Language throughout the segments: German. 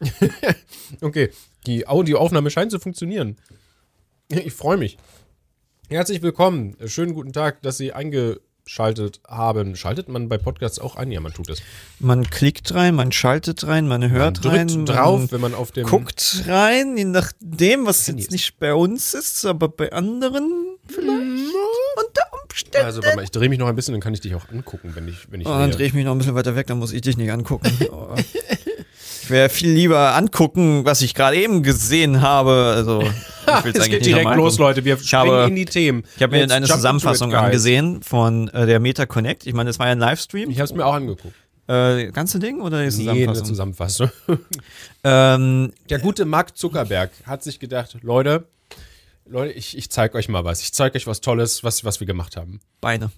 okay, die Audioaufnahme scheint zu funktionieren. Ich freue mich. Herzlich willkommen. Schönen guten Tag, dass Sie eingeschaltet haben. Schaltet man bei Podcasts auch ein? Ja, man tut es. Man klickt rein, man schaltet rein, man hört Man rein, drückt man drauf, wenn man auf dem. guckt rein, je nachdem, was jetzt nicht bei uns ist, aber bei anderen vielleicht. Umständen. Also, warte mal, ich drehe mich noch ein bisschen, dann kann ich dich auch angucken, wenn ich, wenn ich Oh, dann drehe ich mich noch ein bisschen weiter weg, dann muss ich dich nicht angucken. Oh. Ich wäre viel lieber angucken, was ich gerade eben gesehen habe. Also, ich will's Es eigentlich geht direkt los. Leute. Wir springen habe- in die Themen. Ich habe mir eine Zusammenfassung angesehen von äh, der Meta Connect. Ich meine, das war ja ein Livestream. Ich habe es mir auch angeguckt. Äh, ganze Ding oder die Nee, eine Zusammenfassung? Zusammenfassung. ähm, Der gute Mark Zuckerberg hat sich gedacht, Leute, Leute, ich, ich zeige euch mal was. Ich zeige euch was Tolles, was, was wir gemacht haben. Beine.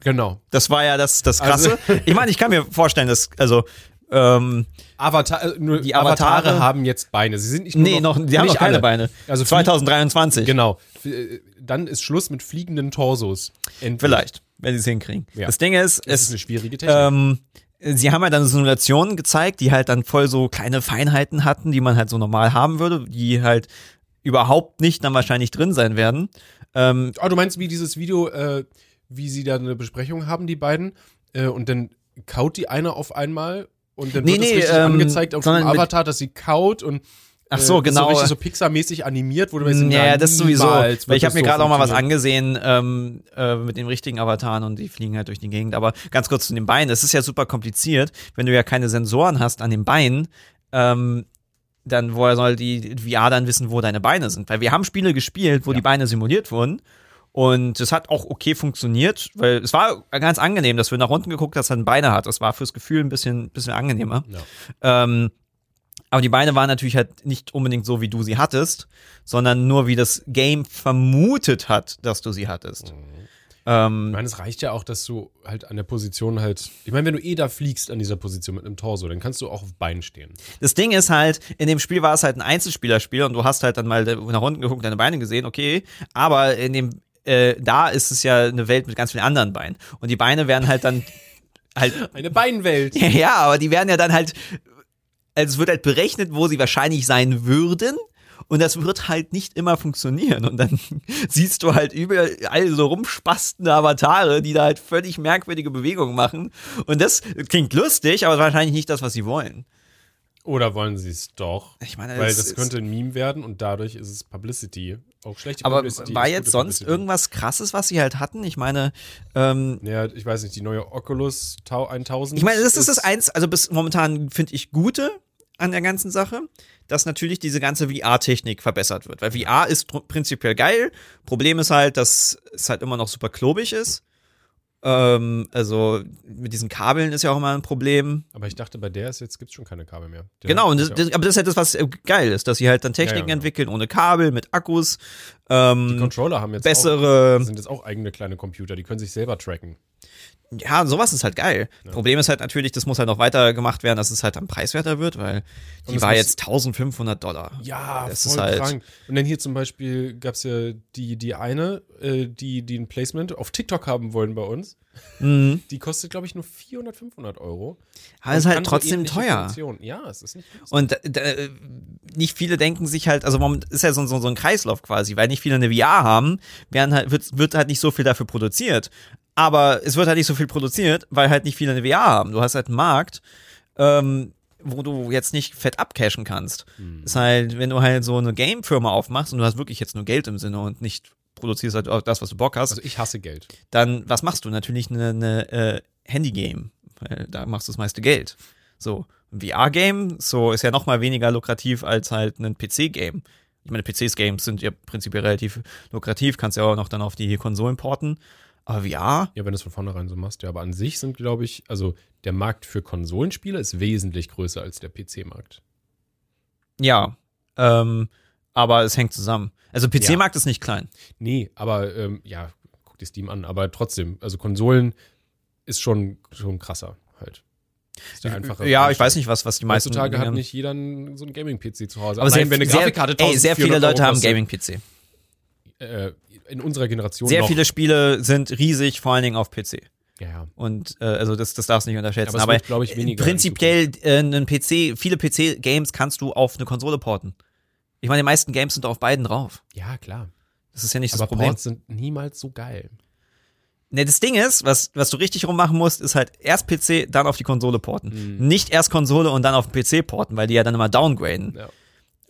Genau. Das war ja das, das Also- Krasse. ich meine, ich kann mir vorstellen, dass, also, ähm, Avatar, äh, nur Die Avatare, Avatare- haben jetzt Beine. Sie sind nicht nur nee, noch, die haben noch keine alle. Beine. Also 2023. Genau. Äh, Dann ist Schluss mit fliegenden Torsos. Endlich. Vielleicht, wenn sie es hinkriegen. Ja. Das Ding ist, Das ist es, eine schwierige Technik. ähm, sie haben halt dann Simulationen gezeigt, die halt dann voll so kleine Feinheiten hatten, die man halt so normal haben würde, die halt überhaupt nicht dann wahrscheinlich drin sein werden. Ähm, Ah, du meinst wie dieses Video, äh, wie sie da eine Besprechung haben, die beiden, äh, und dann kaut die eine auf einmal und dann Nee, wird es nee, richtig ähm, angezeigt auf dem Avatar, dass sie kaut und Ach so, äh, ist genau. So richtig so Pixar-mäßig animiert, wo du weißt, Ja, na, das sowieso. Weil ich habe mir das gerade so auch mal was angesehen ähm, äh, mit den richtigen Avataren und die fliegen halt durch die Gegend. Aber ganz kurz zu den Beinen. Es ist ja super kompliziert, wenn du ja keine Sensoren hast an den Beinen. Ähm, dann woher soll die VR dann wissen, wo deine Beine sind? Weil wir haben Spiele gespielt, wo die Beine simuliert wurden. Und es hat auch okay funktioniert, weil es war ganz angenehm, dass wir nach unten geguckt, dass er Beine hat. Das war fürs Gefühl ein bisschen, bisschen angenehmer. Ja. Ähm, aber die Beine waren natürlich halt nicht unbedingt so, wie du sie hattest, sondern nur wie das Game vermutet hat, dass du sie hattest. Ich Ähm, meine, es reicht ja auch, dass du halt an der Position halt. Ich meine, wenn du eh da fliegst an dieser Position mit einem Torso, dann kannst du auch auf Beinen stehen. das Ding ist halt, in dem Spiel war es halt ein Einzelspielerspiel und du hast halt dann mal nach unten geguckt, deine Beine gesehen, okay, aber in dem äh, da ist es ja eine Welt mit ganz vielen anderen Beinen und die Beine werden halt dann halt Eine Beinwelt. Ja, aber die werden ja dann halt, also es wird halt berechnet, wo sie wahrscheinlich sein würden. Und das wird halt nicht immer funktionieren. Und dann siehst du halt überall so rumspastende Avatare, die da halt völlig merkwürdige Bewegungen machen. Und das klingt lustig, aber wahrscheinlich nicht das, was sie wollen. Oder wollen sie es doch? Ich meine, Weil das ist- könnte ein Meme werden und dadurch ist es Publicity. Auch schlechte Aber Publicity. war ist jetzt sonst Publicity. irgendwas krasses, was sie halt hatten? Ich meine, ähm, Ja, ich weiß nicht, die neue Oculus Tau 1000. Ich meine, das ist das eins, also bis momentan finde ich Gute an der ganzen Sache, dass natürlich diese ganze VR-Technik verbessert wird. Weil VR ist pr- prinzipiell geil. Problem ist halt, dass es halt immer noch super klobig ist. Ähm, also mit diesen Kabeln ist ja auch immer ein Problem. Aber ich dachte, bei der ist jetzt gibt's schon keine Kabel mehr. Der Genau, das, das, aber das ist halt das, was äh, geil ist, dass sie halt dann Techniken Ja, ja, genau. entwickeln ohne Kabel, mit Akkus. Ähm, die Controller haben jetzt bessere- auch, sind jetzt auch eigene kleine Computer, die können sich selber tracken. Ja, sowas ist halt geil. Problem ist halt natürlich, das muss halt noch weiter gemacht werden, dass es halt dann preiswerter wird, weil die es war jetzt 1500 Dollar. Ja, Das voll ist halt- krank. Und dann hier zum Beispiel gab's ja die, die eine, äh, die, die ein Placement auf TikTok haben wollen bei uns. Mhm. Die kostet, glaube ich, nur 400, 500 Euro. Aber ist Und halt so trotzdem teuer. Funktionen. Ja, es ist nicht günstig. Und äh, nicht viele denken sich halt, also moment ist ja so, so, so ein Kreislauf quasi, weil nicht viele eine VR haben, werden halt, wird, wird halt nicht so viel dafür produziert. Aber es wird halt nicht so viel produziert, weil halt nicht viele eine VR haben. Du hast halt einen Markt, ähm, wo du jetzt nicht fett abcashen kannst. Hm. Ist halt, wenn du halt so eine Game-Firma aufmachst und du hast wirklich jetzt nur Geld im Sinne und nicht produzierst halt auch das, was du Bock hast, Also ich hasse Geld. dann was machst du? Natürlich eine, eine äh, Handy-Game, weil da machst du das meiste Geld. So, ein VR-Game, so ist ja noch mal weniger lukrativ als halt ein PC-Game. Ich meine, PCs-Games sind ja prinzipiell relativ lukrativ, kannst ja auch noch dann auf die Konsolen porten. Aber VR, Ja, wenn du es von vornherein so machst. Ja, aber an sich sind, glaube ich, also der Markt für Konsolenspiele ist wesentlich größer als der PC-Markt. ja. Ähm, aber es hängt zusammen. Also PC-Markt ist nicht klein. Nee, aber ähm, ja, guck dir Steam an, aber trotzdem, also Konsolen ist schon, schon krasser halt. Einfache ja, ich weiß nicht, was, was die meisten. Heutzutage hat haben. nicht jeder so einen Gaming-PC zu Hause. aber sehr, Allein, wenn eine sehr, Grafikkarte ey, sehr viele 1400 Leute haben Gaming-PC. Äh, in unserer Generation Sehr noch. viele Spiele sind riesig, vor allen Dingen auf PC. Ja, ja. Und äh, also das, das darfst du nicht unterschätzen. Aber Aber, ich, weniger prinzipiell äh, einen PC, viele PC-Games kannst du auf eine Konsole porten. Ich meine, die meisten Games sind auf beiden drauf. Ja, klar. Das ist ja nicht das Aber Problem. Ports sind niemals so geil. Ne, das Ding ist, was, was du richtig rummachen musst, ist halt erst PC, dann auf die Konsole porten. Mhm. Nicht erst Konsole und dann auf den PC porten, weil die ja dann immer downgraden. Ja.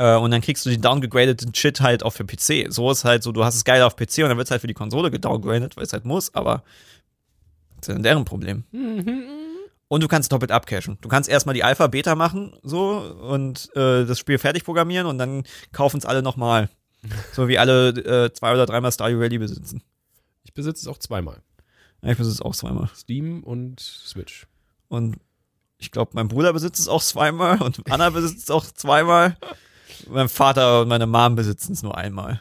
Äh, und dann kriegst du den downgegradeten Shit halt auch für PC. So ist halt so, du hast es geil auf PC und dann wird es halt für die Konsole gedowngradet, weil es halt muss, aber das ist ja deren Problem. Und du kannst doppelt abcachen. Du kannst erstmal die Alpha, Beta machen, so, und äh, das Spiel fertig programmieren und dann kaufen es alle nochmal. So wie alle äh, zwei oder dreimal Stardew Valley besitzen. Ich besitze es auch zweimal. Ja, ich besitze es auch zweimal. Steam und Switch. Und ich glaube, mein Bruder besitzt es auch zweimal und Anna besitzt es auch zweimal. Mein Vater und meine Mom besitzen es nur einmal.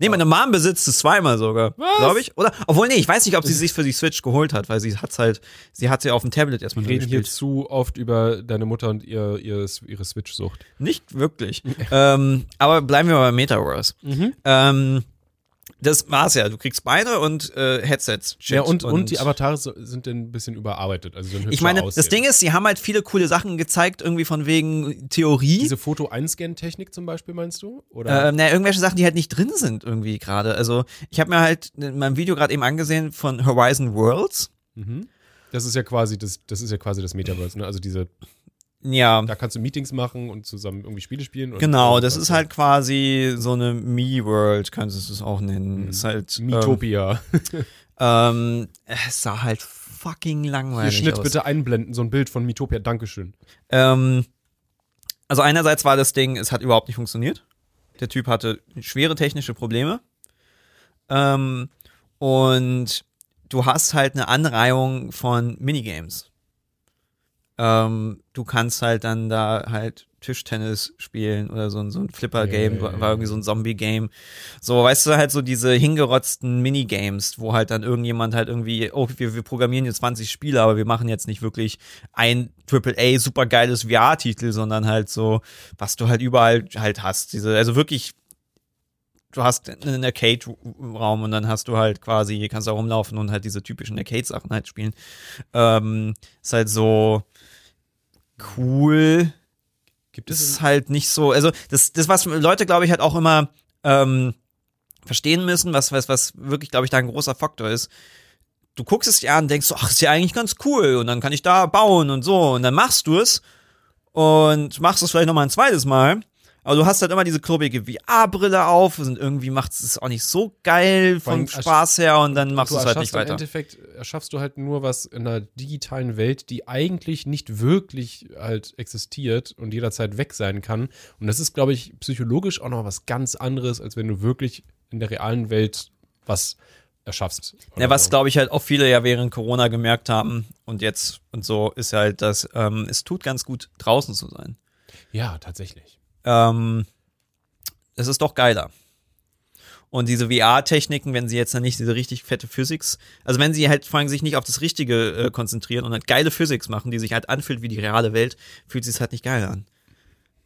Nee, meine Mom besitzt es zweimal sogar, glaube ich. Oder, obwohl, nee, ich weiß nicht, ob sie sich für die Switch geholt hat, weil sie hat's halt, sie hat sie auf dem Tablet erstmal Wir reden hier gespielt. zu oft über deine Mutter und ihr, ihr, ihre Switch-Sucht. Nicht wirklich. ähm, aber bleiben wir mal bei Metaverse. Ähm, das war's ja. Du kriegst Beine und äh, Headsets. Ja, und, und, die Avatare sind dann ein bisschen überarbeitet. Also Ich meine, aussehen. das Ding ist, sie haben halt viele coole Sachen gezeigt, irgendwie von wegen Theorie. Diese Foto-Einscan-Technik zum Beispiel, meinst du? Oder? Ähm, naja, irgendwelche Sachen, die halt nicht drin sind irgendwie gerade. Also ich habe mir halt in meinem Video gerade eben angesehen von Horizon Worlds. Mhm. Das ist ja quasi das, das ist ja quasi das Metaverse, ne? Also diese, Ja, da kannst du Meetings machen und zusammen irgendwie Spiele spielen. Genau, das ist halt quasi so eine Me-World, kannst du es auch nennen. Ist halt. Ähm, Miitopia. ähm, es sah halt fucking Hier langweilig Schnitt aus. bitte einblenden, so ein Bild von Miitopia, Dankeschön. Ähm, also einerseits war das Ding, es hat überhaupt nicht funktioniert. Der Typ hatte schwere technische Probleme. Ähm, und du hast halt eine Anreihung von Minigames. Ähm, du kannst halt dann da halt Tischtennis spielen oder so, ein- so ein Flipper-Game, ja, war irgendwie so ein Zombie-Game. So, weißt du, halt so diese hingerotzten Minigames, wo halt dann irgendjemand halt irgendwie, oh, wir, wir programmieren jetzt 20 Spiele, aber wir machen jetzt nicht wirklich ein AAA supergeiles VR-Titel, sondern halt so, was du halt überall halt hast. Diese, also wirklich, du hast einen Arcade-Raum und dann hast du halt quasi, kannst da rumlaufen und halt diese typischen Arcade-Sachen halt spielen. Ähm, ist halt so cool. Gibt es ist halt nicht so, also das, das was Leute, glaube ich, halt auch immer ähm, verstehen müssen, was, was, was wirklich, glaube ich, da ein großer Faktor ist. Du guckst es dir an und denkst so, ach, ist ja eigentlich ganz cool und dann kann ich da bauen und so und dann machst du es und machst es vielleicht nochmal ein zweites Mal. Aber du hast halt immer diese klobige VR-Brille auf und irgendwie macht es auch nicht so geil vom Spaß her und dann machst du es halt nicht im weiter. Endeffekt erschaffst du halt nur was in einer digitalen Welt, die eigentlich nicht wirklich halt existiert und jederzeit weg sein kann. Und das ist, glaube ich, psychologisch auch noch was ganz anderes, als wenn du wirklich in der realen Welt was erschaffst. Ja, was so. glaube ich halt auch viele ja während Corona gemerkt haben und jetzt und so ist halt, dass ähm, es tut ganz gut draußen zu sein. Ja, tatsächlich. Ähm, es ist doch geiler. Und diese VR-Techniken, wenn sie jetzt dann nicht diese richtig fette Physics, also wenn sie halt vor allem sich nicht auf das Richtige äh, konzentrieren und halt geile Physics machen, die sich halt anfühlt wie die reale Welt, fühlt sich halt nicht geil an.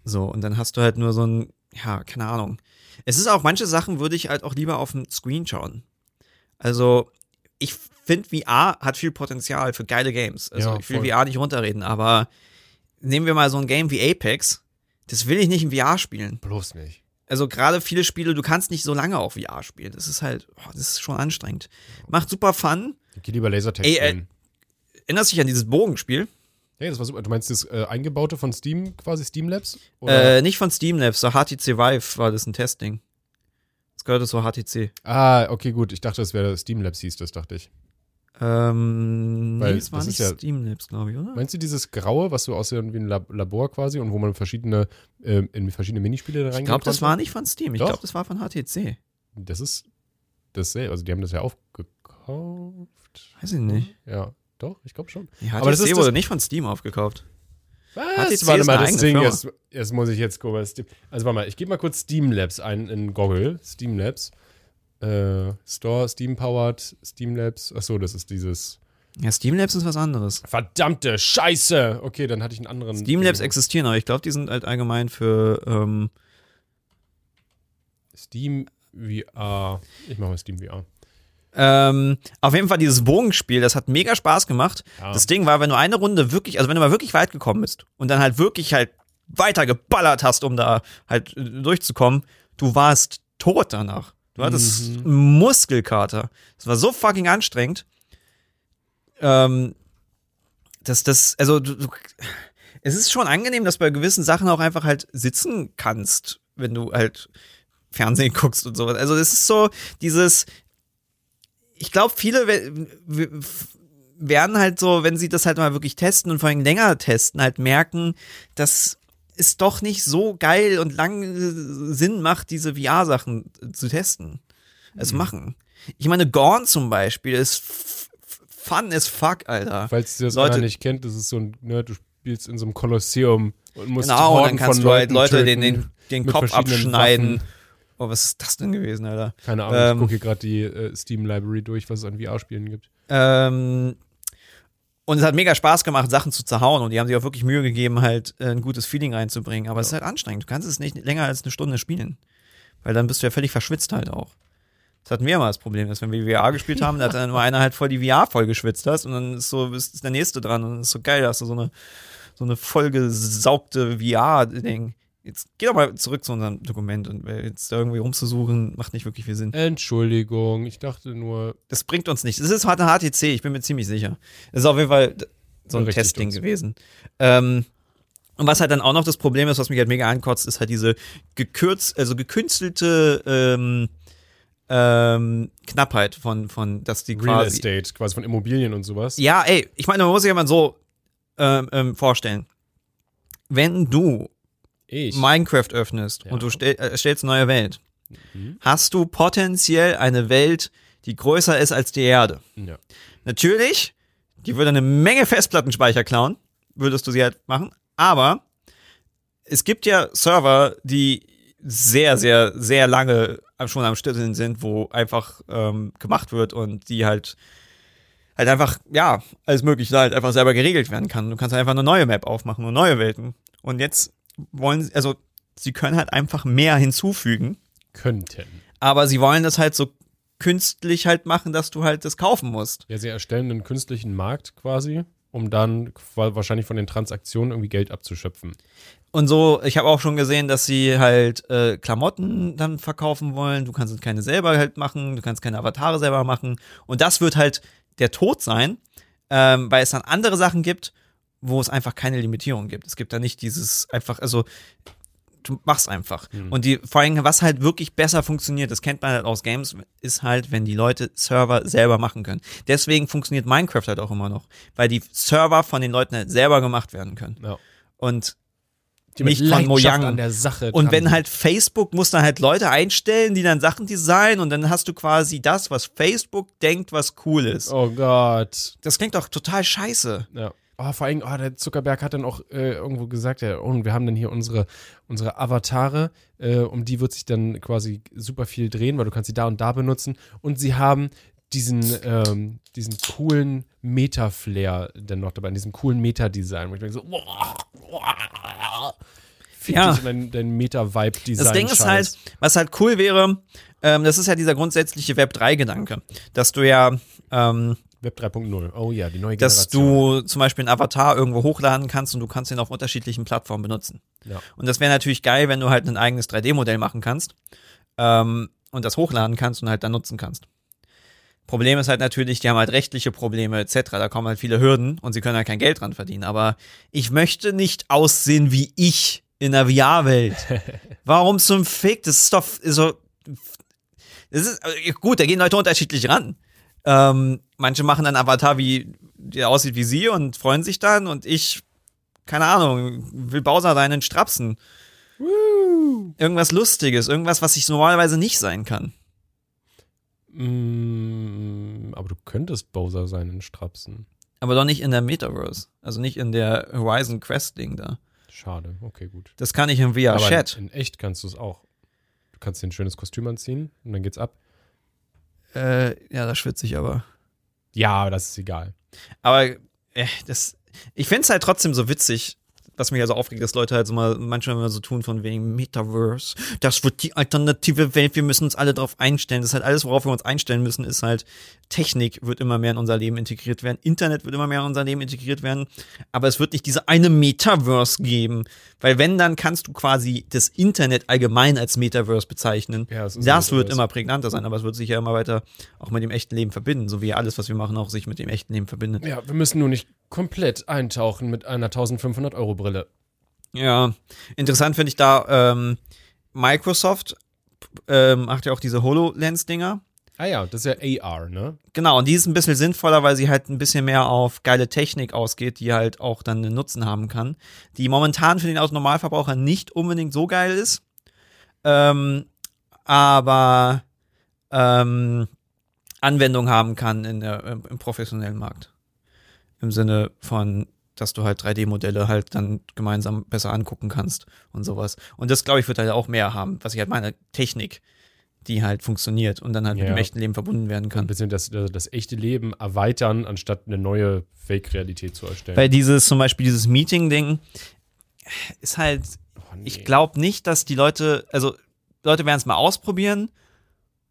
So, und dann hast du halt nur so ein, ja, keine Ahnung. Es ist auch, manche Sachen würde ich halt auch lieber auf dem Screen schauen. Also, ich finde, VR hat viel Potenzial für geile Games. Also, Ja, ich will. VR nicht runterreden, aber nehmen wir mal so ein Game wie Apex. Das will ich nicht in VR spielen. Bloß nicht. Also gerade viele Spiele, du kannst nicht so lange auf VR spielen. Das ist halt, oh, das ist schon anstrengend. Macht super Fun. Geh lieber Lasertag Ey, äh. Erinnerst dich an dieses Bogenspiel? Hey, das war super. Du meinst das äh, eingebaute von Steam, quasi Steam Labs? Äh, nicht von Steam Labs, so HTC Vive war das ein Testing. Das gehörte zu HTC. ah, okay, gut. Ich dachte, das wäre Steam Labs hieß das, dachte ich. Ähm, Weil nee, es war nicht ja- Steam Labs, glaube ich, oder? Meinst du dieses Graue, was so aussieht wie ein Lab Labor quasi und wo man verschiedene, ähm, in verschiedene Minispiele da Ich glaube, das war nicht von Steam. Ich glaube, das war von HTC. Das ist dasselbe. Also die haben das ja aufgekauft. Weiß ich nicht. Ja, doch, ich glaube schon. Die HTC Aber das ist wurde das- nicht von Steam aufgekauft. Was? HTC warte mal, das Ding, jetzt, jetzt muss ich jetzt gucken. Also warte mal, ich gebe mal kurz Steam Labs ein in Goggle. Steam Labs. Äh, Store, Steam Powered, Steam Labs. Achso, das ist dieses. Ja, Steam Labs ist was anderes. Verdammte Scheiße! Okay, dann hatte ich einen anderen. Steam Labs existieren, aber ich glaube, die sind halt allgemein für ähm, Steam VR. Ich mache mal Steam VR. Ähm, auf jeden Fall dieses Bogenspiel, das hat mega Spaß gemacht. Ja. Das Ding war, wenn du eine Runde wirklich, also wenn du mal wirklich weit gekommen bist und dann halt wirklich halt weiter geballert hast, um da halt äh, durchzukommen, du warst tot danach. Du hattest Muskelkater. Das war so fucking anstrengend. Ähm, dass das, also du, du, es ist schon angenehm, dass du bei gewissen Sachen auch einfach halt sitzen kannst, wenn du halt Fernsehen guckst und sowas. Also es ist so dieses, ich glaube, viele we- we- werden halt so, wenn sie das halt mal wirklich testen und vor allem länger testen, halt merken, dass es doch nicht so geil und lang äh, Sinn macht, diese VR-Sachen zu testen. Es machen. Ich meine, Gorn zum Beispiel ist fun as fuck, Alter. Falls ihr das Leute- nicht kennt, das ist so ein, ne, du spielst in so einem Kolosseum und musst Genau, und dann kannst von du halt Leute den, den, den Kopf abschneiden. Waffen. Oh, was ist das denn gewesen, Alter? Keine Ahnung, Ähm, ich gucke hier gerade die äh, Steam-Library durch, was es an VR-Spielen gibt. Ähm, und es hat mega Spaß gemacht, Sachen zu zerhauen und die haben sich auch wirklich Mühe gegeben, halt äh, ein gutes Feeling reinzubringen. Aber es ist halt anstrengend. Du kannst es nicht länger als eine Stunde spielen. Weil dann bist du ja völlig verschwitzt halt auch. Das hatten wir immer das Problem, dass wenn wir VR gespielt haben, da hat dann immer einer halt voll die VR voll geschwitzt hast und dann ist so, ist, der nächste dran und ist so geil, da hast du so eine, so eine vollgesaugte VR-Ding. Jetzt geh doch mal zurück zu unserem Dokument und jetzt da irgendwie rumzusuchen, macht nicht wirklich viel Sinn. Entschuldigung, ich dachte nur, Das bringt uns nichts. Das ist halt eine HTC, ich bin mir ziemlich sicher. Das ist auf jeden Fall so ein uns. gewesen. Ähm, und was halt dann auch noch das Problem ist, was mich halt mega ankotzt, ist halt diese gekürzt, also gekünstelte ähm, ähm, Knappheit von, von, dass die Real quasi. Estate, quasi von Immobilien und sowas. Ja, ey, ich meine, man muss sich ja mal so ähm, ähm, vorstellen. Wenn du Ich. Minecraft öffnest Ja. und du stell, äh, stellst eine neue Welt, Mhm. hast du potenziell eine Welt, die größer ist als die Erde. ja. Natürlich, die würde eine Menge Festplattenspeicher klauen, würdest du sie halt machen, aber es gibt ja Server, die sehr, sehr, sehr lange schon am Stütteln sind, wo einfach ähm, gemacht wird und die halt halt einfach, ja, alles mögliche halt einfach selber geregelt werden kann. Du kannst halt einfach eine neue Map aufmachen und neue Welten. Und jetzt wollen sie, also sie können halt einfach mehr hinzufügen, Könnten. aber sie wollen das halt so künstlich halt machen, dass du halt das kaufen musst. Ja, sie erstellen einen künstlichen Markt quasi, um dann wahrscheinlich von den Transaktionen irgendwie Geld abzuschöpfen. Und so, ich habe auch schon gesehen, dass sie halt äh, Klamotten dann verkaufen wollen. Du kannst keine selber halt machen, du kannst keine Avatare selber machen. Und das wird halt der Tod sein, ähm, weil es dann andere Sachen gibt, wo es einfach keine Limitierung gibt. Es gibt da nicht dieses einfach, also du machst einfach. Und die, vor allem, was halt wirklich besser funktioniert, das kennt man halt aus Games, ist halt, wenn die Leute Server selber machen können. Deswegen funktioniert Minecraft halt auch immer noch, weil die Server von den Leuten halt selber gemacht werden können. Ja. Und Die nicht von Mojang. an der Sache und wenn halt Facebook muss dann halt Leute einstellen, die dann Sachen designen und dann hast du quasi das, was Facebook denkt, was cool ist. Oh Gott. Das klingt doch total scheiße. Ja. Oh, vor allem, oh, der Zuckerberg hat dann auch äh, irgendwo gesagt, ja, und wir haben dann hier unsere, unsere Avatare, äh, um die wird sich dann quasi super viel drehen, weil du kannst sie da und da benutzen. Und sie haben diesen, ähm, diesen coolen Meta-Flair dann noch dabei, diesen coolen Meta-Design, wo ich denke so, Ja. in dein, dein Meta-Vibe-Design. Das Ding ist halt, was halt cool wäre, ähm, das ist ja dieser grundsätzliche Web 3-Gedanke, dass du ja, ähm, Web 3.0. Oh ja, die neue dass Generation. du zum Beispiel einen Avatar irgendwo hochladen kannst und du kannst ihn auf unterschiedlichen Plattformen benutzen. Ja. Und das wäre natürlich geil, wenn du halt ein eigenes 3D-Modell machen kannst ähm, und das hochladen kannst und halt dann nutzen kannst. Problem ist halt natürlich, die haben halt rechtliche Probleme etc. Da kommen halt viele Hürden und sie können halt kein Geld dran verdienen. Aber ich möchte nicht aussehen wie ich in der VR-Welt. Warum zum Fick? Das ist doch so. Das ist äh, gut, da gehen Leute unterschiedlich ran. Ähm, manche machen einen Avatar, wie der aussieht wie sie und freuen sich dann und ich, keine Ahnung, will Bowser sein in Strapsen. Irgendwas Lustiges, irgendwas, was ich normalerweise nicht sein kann. Mm, aber du könntest Bowser sein in Strapsen. Aber doch nicht in der Metaverse. Also nicht in der Horizon Quest Ding da. Schade, okay, gut. Das kann ich im VR-Chat. in, in echt kannst du es auch. Du kannst dir ein schönes Kostüm anziehen und dann geht's ab. Äh, ja, da schwitze ich aber. Ja, das ist egal. Aber äh, das, ich finde es halt trotzdem so witzig, was mich also aufregt, dass Leute halt so mal manchmal immer so tun von wegen Metaverse, das wird die alternative Welt, wir müssen uns alle darauf einstellen. Das ist halt alles, worauf wir uns einstellen müssen, ist halt Technik wird immer mehr in unser Leben integriert werden, Internet wird immer mehr in unser Leben integriert werden, aber es wird nicht diese eine Metaverse geben, weil wenn, dann kannst du quasi das Internet allgemein als Metaverse bezeichnen. Ja, das ein wird Metaverse. immer prägnanter sein, aber es wird sich ja immer weiter auch mit dem echten Leben verbinden, so wie alles, was wir machen, auch sich mit dem echten Leben verbindet. Ja, wir müssen nur nicht komplett eintauchen mit einer 1500 Euro Brille. Ja, interessant finde ich da, ähm, Microsoft ähm, macht ja auch diese HoloLens-Dinger. Ah ja, das ist ja AR, ne? Genau, und die ist ein bisschen sinnvoller, weil sie halt ein bisschen mehr auf geile Technik ausgeht, die halt auch dann einen Nutzen haben kann. Die momentan für den Autonormalverbraucher nicht unbedingt so geil ist. Ähm, aber ähm, Anwendung haben kann in der, im professionellen Markt. Im Sinne von, dass du halt 3D-Modelle halt dann gemeinsam besser angucken kannst und sowas. Und das, glaube ich, wird halt auch mehr haben, was ich halt meine, Technik, die halt funktioniert und dann halt mit Ja. dem echten Leben verbunden werden Ein kann. bisschen das, das, das echte Leben erweitern, anstatt eine neue Fake-Realität zu erstellen. Weil dieses, zum Beispiel dieses Meeting-Ding ist halt, Oh, nee. ich glaube nicht, dass die Leute, also Leute werden es mal ausprobieren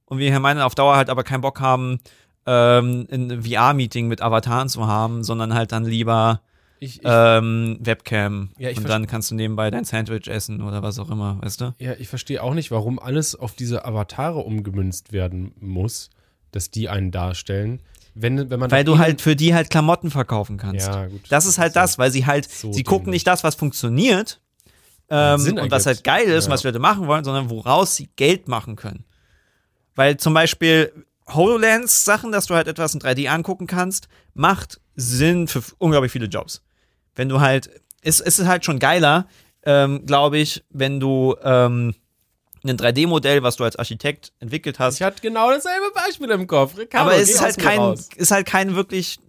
und wir hier meinen auf Dauer halt aber keinen Bock haben, ähm, ein VR-Meeting mit Avataren zu haben, sondern halt dann lieber ich, ich, ähm, Webcam Ja, und dann kannst du nebenbei dein Sandwich essen oder was auch immer, weißt du? ja, ich verstehe auch nicht, warum alles auf diese Avatare umgemünzt werden muss, dass die einen darstellen. Wenn, wenn man Weil du halt für die halt Klamotten verkaufen kannst. Ja, gut. Das ist halt das, weil sie halt, so sie gucken nicht das, was funktioniert ähm, und was ergibt. halt geil ist, Ja. was die Leute machen wollen, sondern woraus sie Geld machen können. Weil zum Beispiel HoloLens-Sachen, dass du halt etwas in 3D angucken kannst, macht Sinn für unglaublich viele Jobs. Wenn du halt, es, es ist halt schon geiler, ähm, glaube ich, wenn du ähm, ein 3D-Modell, was du als Architekt entwickelt hast, Ich hatte genau dasselbe Beispiel im Kopf. Ricardo, aber es ist halt kein, raus. ist halt kein wirklich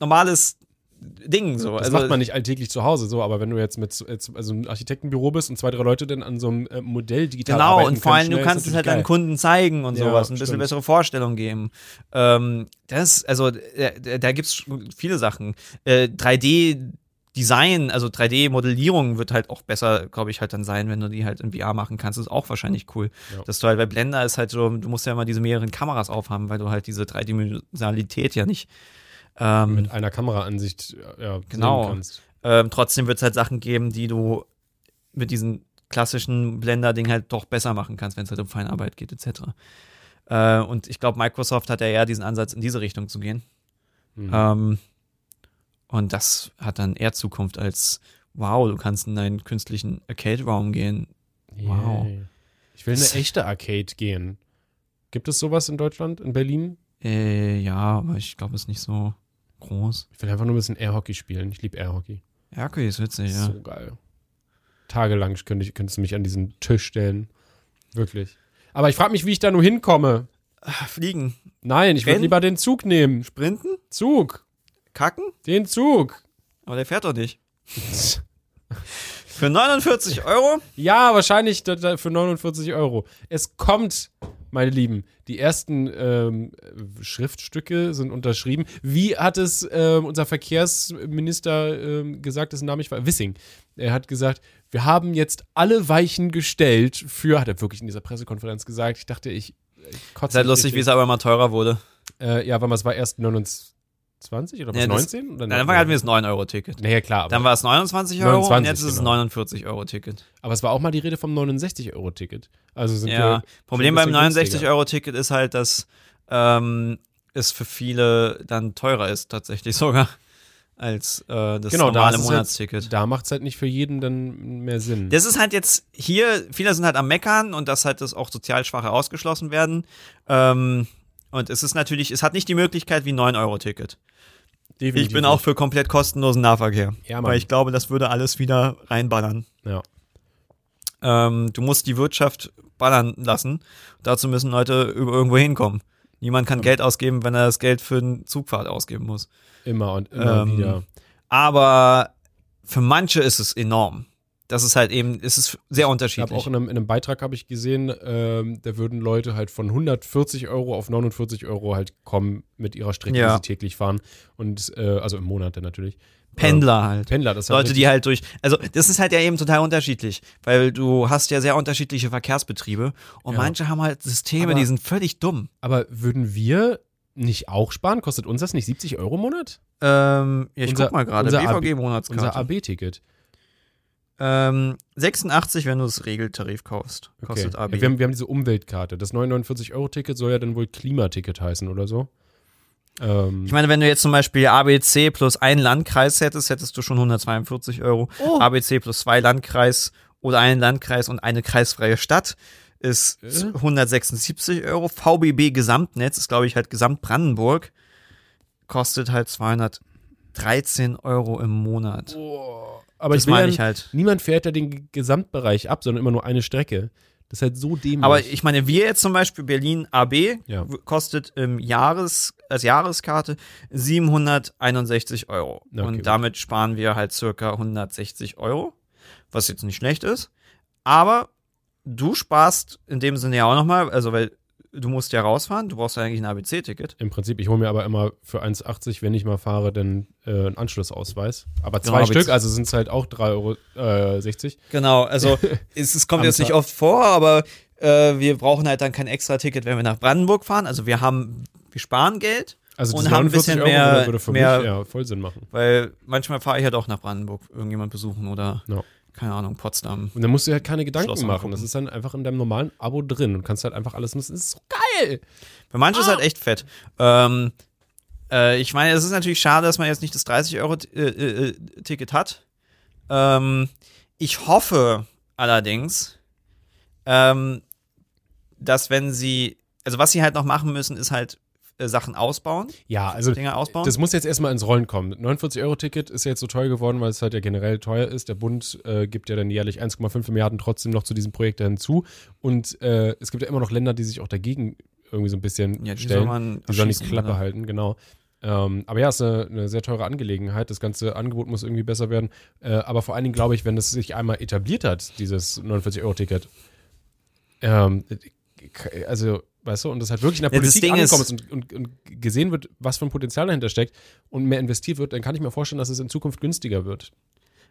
normales Ding so. Das also, macht man nicht alltäglich zu Hause so, aber wenn du jetzt mit jetzt, also einem Architektenbüro bist und zwei, drei Leute dann an so einem äh, Modell digital Genau, arbeiten und vor allem, du kannst es halt deinen Kunden zeigen und Ja, sowas, ein bisschen stimmt. bessere Vorstellung geben. Ähm, das, also, da, da gibt es viele Sachen. Äh, 3D Design, also 3D-Modellierung wird halt auch besser, glaube ich, halt dann sein, wenn du die halt in VR machen kannst. Das ist auch wahrscheinlich cool. Ja. Dass du halt bei Blender ist halt so, du musst ja immer diese mehreren Kameras aufhaben, weil du halt diese Dreidimensionalität ja nicht ähm, mit einer Kameraansicht ja, Genau. sehen kannst. ähm, trotzdem wird es halt Sachen geben, die du mit diesen klassischen Blender-Ding halt doch besser machen kannst, wenn es halt um Feinarbeit geht, etc. Äh, und ich glaube, Microsoft hat ja eher diesen Ansatz, in diese Richtung zu gehen. Mhm. Ähm, und das hat dann eher Zukunft als, wow, du kannst in einen künstlichen Arcade-Raum gehen. wow. Yay. Ich will eine Das- echte Arcade gehen. Gibt es sowas in Deutschland, in Berlin? Äh, ja, aber ich glaube, es ist nicht so groß. Ich will einfach nur ein bisschen Airhockey spielen. Ich liebe Airhockey. Okay, ist witzig, ja. So geil. Tagelang könnte ich, könntest du mich an diesen Tisch stellen. Wirklich. Aber ich frage mich, wie ich da nur hinkomme. Fliegen. Nein, ich würde lieber den Zug nehmen. Sprinten? Zug. Kacken? Den Zug. Aber der fährt doch nicht. Für 49 Euro? Ja, wahrscheinlich für 49 Euro. Es kommt, meine Lieben. Die ersten ähm, Schriftstücke sind unterschrieben. Wie hat es ähm, unser Verkehrsminister ähm, gesagt, dessen Name ich war? Wissing. Er hat gesagt, wir haben jetzt alle Weichen gestellt für, hat er wirklich in dieser Pressekonferenz gesagt. Ich dachte, ich äh, kotze. Ist mich lustig, wie es aber immer teurer wurde. Äh, ja, weil es war erst 29 oder was, Ja, das- 19? Oder Dann hatten wir das 9-Euro-Ticket. Naja, klar. Dann war es 29 Euro 29, und jetzt ist es genau. 49 Euro-Ticket. aber es war auch mal die Rede vom 69-Euro-Ticket. Also sind Ja. wir Problem beim ein bisschen günstiger. 69-Euro-Ticket ist halt, dass ähm, es für viele dann teurer ist, tatsächlich sogar, als äh, das Genau, da normale ist es Monatsticket. Da macht es halt nicht für jeden dann mehr Sinn. Das ist halt jetzt hier, viele sind halt am Meckern und dass halt das auch sozial Schwache ausgeschlossen werden. Ähm, und es ist natürlich, es hat nicht die Möglichkeit wie ein 9-Euro-Ticket. Definitiv Ich bin auch für komplett kostenlosen Nahverkehr. Ja, Mann. weil ich glaube, das würde alles wieder reinballern. Ja. Ähm, du musst die Wirtschaft ballern lassen. Dazu müssen Leute über irgendwo hinkommen. Niemand kann Geld ausgeben, wenn er das Geld für eine Zugfahrt ausgeben muss. Immer und immer Ähm, wieder. Aber für manche ist es enorm. Das ist halt eben, es ist sehr Ich unterschiedlich. auch in einem, in einem Beitrag habe ich gesehen, ähm, da würden Leute halt von 140 Euro auf 49 Euro halt kommen mit ihrer Strecke, Ja. die sie täglich fahren. Und äh, also im Monat dann natürlich. Pendler halt. Pendler, das ist Leute, halt die halt durch, also das ist halt ja eben total unterschiedlich, weil du hast ja sehr unterschiedliche Verkehrsbetriebe und Ja. manche haben halt Systeme, Aber- die sind völlig dumm. Aber würden wir nicht auch sparen? Kostet uns das nicht 70 Euro im Monat? Ähm, ja, ich Unser- guck mal gerade, unser BVG AB Unser. AB-Ticket. Ähm, 86, wenn du das Regeltarif kaufst, kostet AB. Ja, wir, haben, wir haben diese Umweltkarte. Das 949-Euro-Ticket soll ja dann wohl Klimaticket heißen oder so. Ähm, ich meine, wenn du jetzt zum Beispiel ABC plus einen Landkreis hättest, hättest du schon 142 Euro. Oh. ABC plus zwei Landkreis oder einen Landkreis und eine kreisfreie Stadt ist Äh? 176 Euro. VBB Gesamtnetz ist, glaube ich, halt Gesamtbrandenburg. Kostet halt 213 Euro im Monat. Aber das ich meine ich halt. niemand fährt ja den Gesamtbereich ab, sondern immer nur eine Strecke. Das ist halt so dämlich. Aber ich meine, wir jetzt zum Beispiel Berlin AB Ja. kostet im Jahres, als Jahreskarte 761 Euro. Okay, und damit sparen wir halt circa 160 Euro, was jetzt nicht schlecht ist. Aber du sparst in dem Sinne ja auch nochmal, also weil du musst ja rausfahren, du brauchst ja eigentlich ein ABC-Ticket. Im Prinzip, ich hole mir aber immer für 1,80, wenn ich mal fahre, dann äh, einen Anschlussausweis. Aber Genau, zwei aber Stück, also sind es halt auch 3,60 Euro. Äh, 60. Genau, also es, es kommt jetzt nicht Tag. oft vor, aber äh, wir brauchen halt dann kein extra Ticket, wenn wir nach Brandenburg fahren. Also wir haben, wir sparen Geld. Also Und haben ein 49 bisschen Euro mehr- würde für mehr- mich ja voll Sinn machen. Weil manchmal fahre ich halt auch nach Brandenburg irgendjemand besuchen oder, Ja. Keine Ahnung, Potsdam. Und dann musst du halt keine Gedanken machen. Das ist dann einfach in deinem normalen Abo drin und kannst halt einfach alles nutzen. Das ist so geil. Für manche Ah. ist halt echt fett. Ähm, äh, ich meine, es ist natürlich schade, dass man jetzt nicht das 30-Euro-Ticket hat. Ähm, ich hoffe allerdings, ähm, dass wenn sie, also was sie halt noch machen müssen, ist halt äh, Sachen ausbauen, Ja, also Dinge ausbauen. das muss jetzt erstmal ins Rollen kommen. 49-Euro-Ticket ist ja jetzt so teuer geworden, weil es halt ja generell teuer ist. Der Bund äh, gibt ja dann jährlich 1,5 Milliarden trotzdem noch zu diesem Projekt hinzu. Und äh, es gibt ja immer noch Länder, die sich auch dagegen irgendwie so ein bisschen ja, die soll stellen. man Die sollen die Klappe oder? halten, genau. Ähm, aber ja, es ist eine, eine sehr teure Angelegenheit. Das ganze Angebot muss irgendwie besser werden. Äh, aber vor allen Dingen glaube ich, wenn es sich einmal etabliert hat, dieses 49-Euro-Ticket, ähm, also, weißt du, und das halt wirklich in der Ja, Politik angekommen ist, und, und, und gesehen wird, was für ein Potenzial dahinter steckt und mehr investiert wird, dann kann ich mir vorstellen, dass es in Zukunft günstiger wird.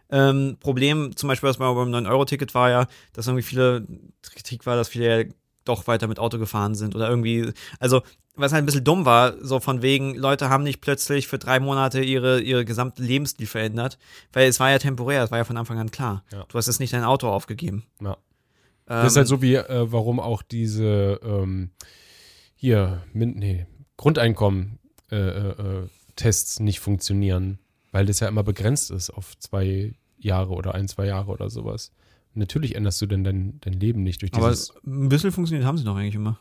Ähm, Problem, zum Beispiel, was mal beim 9-Euro-Ticket war ja, dass irgendwie viele Kritik war, dass viele ja doch weiter mit Auto gefahren sind oder irgendwie, also was halt ein bisschen dumm war, so von wegen, Leute haben nicht plötzlich für drei Monate ihre, ihre gesamte Lebensstil verändert, weil es war ja temporär, es war ja von Anfang an klar. Ja. Du hast jetzt nicht dein Auto aufgegeben. Ja. Ähm, Das ist halt so wie, äh, warum auch diese ähm, hier, nee, Grundeinkommen-Tests äh, äh, Tests nicht funktionieren, weil das ja immer begrenzt ist auf zwei Jahre oder ein, zwei Jahre oder sowas. Natürlich änderst du denn dein, dein Leben nicht durch aber dieses. ein bisschen funktioniert haben sie doch eigentlich immer.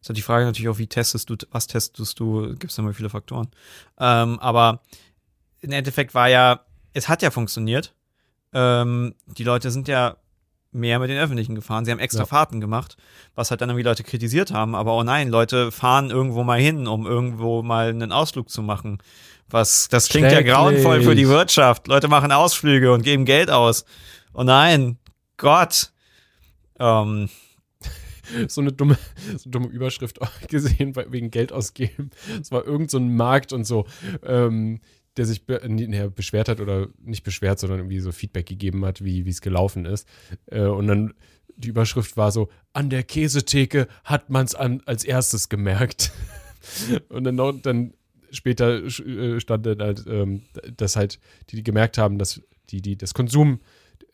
Ist halt die Frage natürlich auch, wie testest du, was testest du, gibt es da mal viele Faktoren. Ähm, aber im Endeffekt war ja, es hat ja funktioniert. Ähm, die Leute sind ja mehr mit den Öffentlichen gefahren. Sie haben extra Ja. Fahrten gemacht, was halt dann irgendwie Leute kritisiert haben. Aber oh nein, Leute fahren irgendwo mal hin, um irgendwo mal einen Ausflug zu machen. Was, das klingt ja grauenvoll für die Wirtschaft. Leute machen Ausflüge und geben Geld aus. Oh nein, Gott. Ähm, so eine dumme, so eine dumme Überschrift gesehen, wegen Geld ausgeben. Es war irgend so ein Markt und so, ähm, der sich be beschwert hat oder nicht beschwert, sondern irgendwie so Feedback gegeben hat, wie es gelaufen ist. Äh, und dann die Überschrift war so, an der Käsetheke hat man es als erstes gemerkt. und dann, dann später äh, stand dann halt, ähm, dass halt die, die gemerkt haben, dass die, die, das Konsum,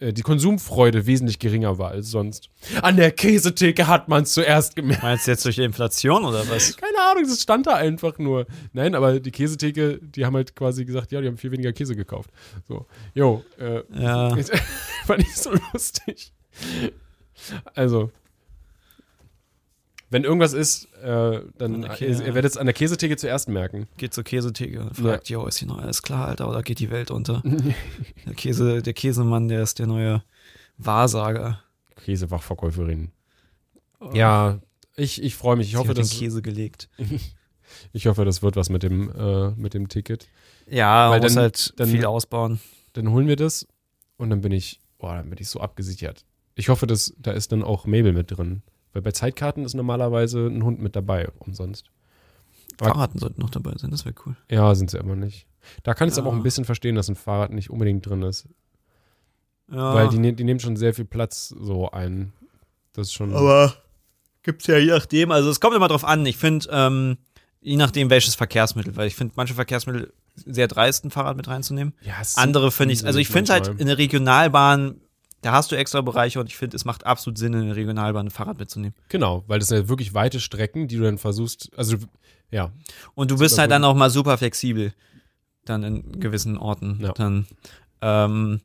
die Konsumfreude wesentlich geringer war als sonst. An der Käsetheke hat man es zuerst gemerkt. Meinst du jetzt durch die Inflation oder was? Keine Ahnung, das stand da einfach nur. Nein, aber die Käsetheke, die haben halt quasi gesagt, ja, die haben viel weniger Käse gekauft. So, jo, äh, Ja. fand ich so lustig. Also, wenn irgendwas ist, äh, dann An der ihr, werdet es an der Käsetheke zuerst merken. Geht zur Käsetheke und fragt, jo, ist hier noch alles klar, Alter, oder geht die Welt unter? der, Käse, der Käsemann, der ist der neue Wahrsager. Käsefachverkäuferin. Ja, ich, ich freue mich. Ich Sie hoffe, hat den dass, Käse gelegt. ich hoffe, das wird was mit dem, äh, mit dem Ticket. Ja, Weil man muss dann- halt dann- viel ausbauen. Dann holen wir das und dann bin ich boah, dann bin ich so abgesichert. Ich hoffe, dass da ist dann auch Mabel mit drin. Weil bei Zeitkarten ist normalerweise ein Hund mit dabei, umsonst. Fahrraden sollten noch dabei sein, das wäre cool. Ja, sind sie immer nicht. Da kann ich es Ja. aber auch ein bisschen verstehen, dass ein Fahrrad nicht unbedingt drin ist. Ja, Weil die, ne- die nehmen schon sehr viel Platz so ein. Das ist schon. aber gibt's ja je nachdem, also es kommt immer drauf an. Ich finde, ähm, je nachdem welches Verkehrsmittel, weil ich finde manche Verkehrsmittel sehr dreist, ein Fahrrad mit reinzunehmen. ja, es Andere finde ich, also ich finde halt in der Regionalbahn, da hast du extra Bereiche und ich finde, es macht absolut Sinn, in der Regionalbahn ein Fahrrad mitzunehmen. Genau, weil das sind ja wirklich weite Strecken, die du dann versuchst. Also, ja. Und du bist halt dann auch mal super flexibel, dann in gewissen Orten. Ja. Dann, ähm,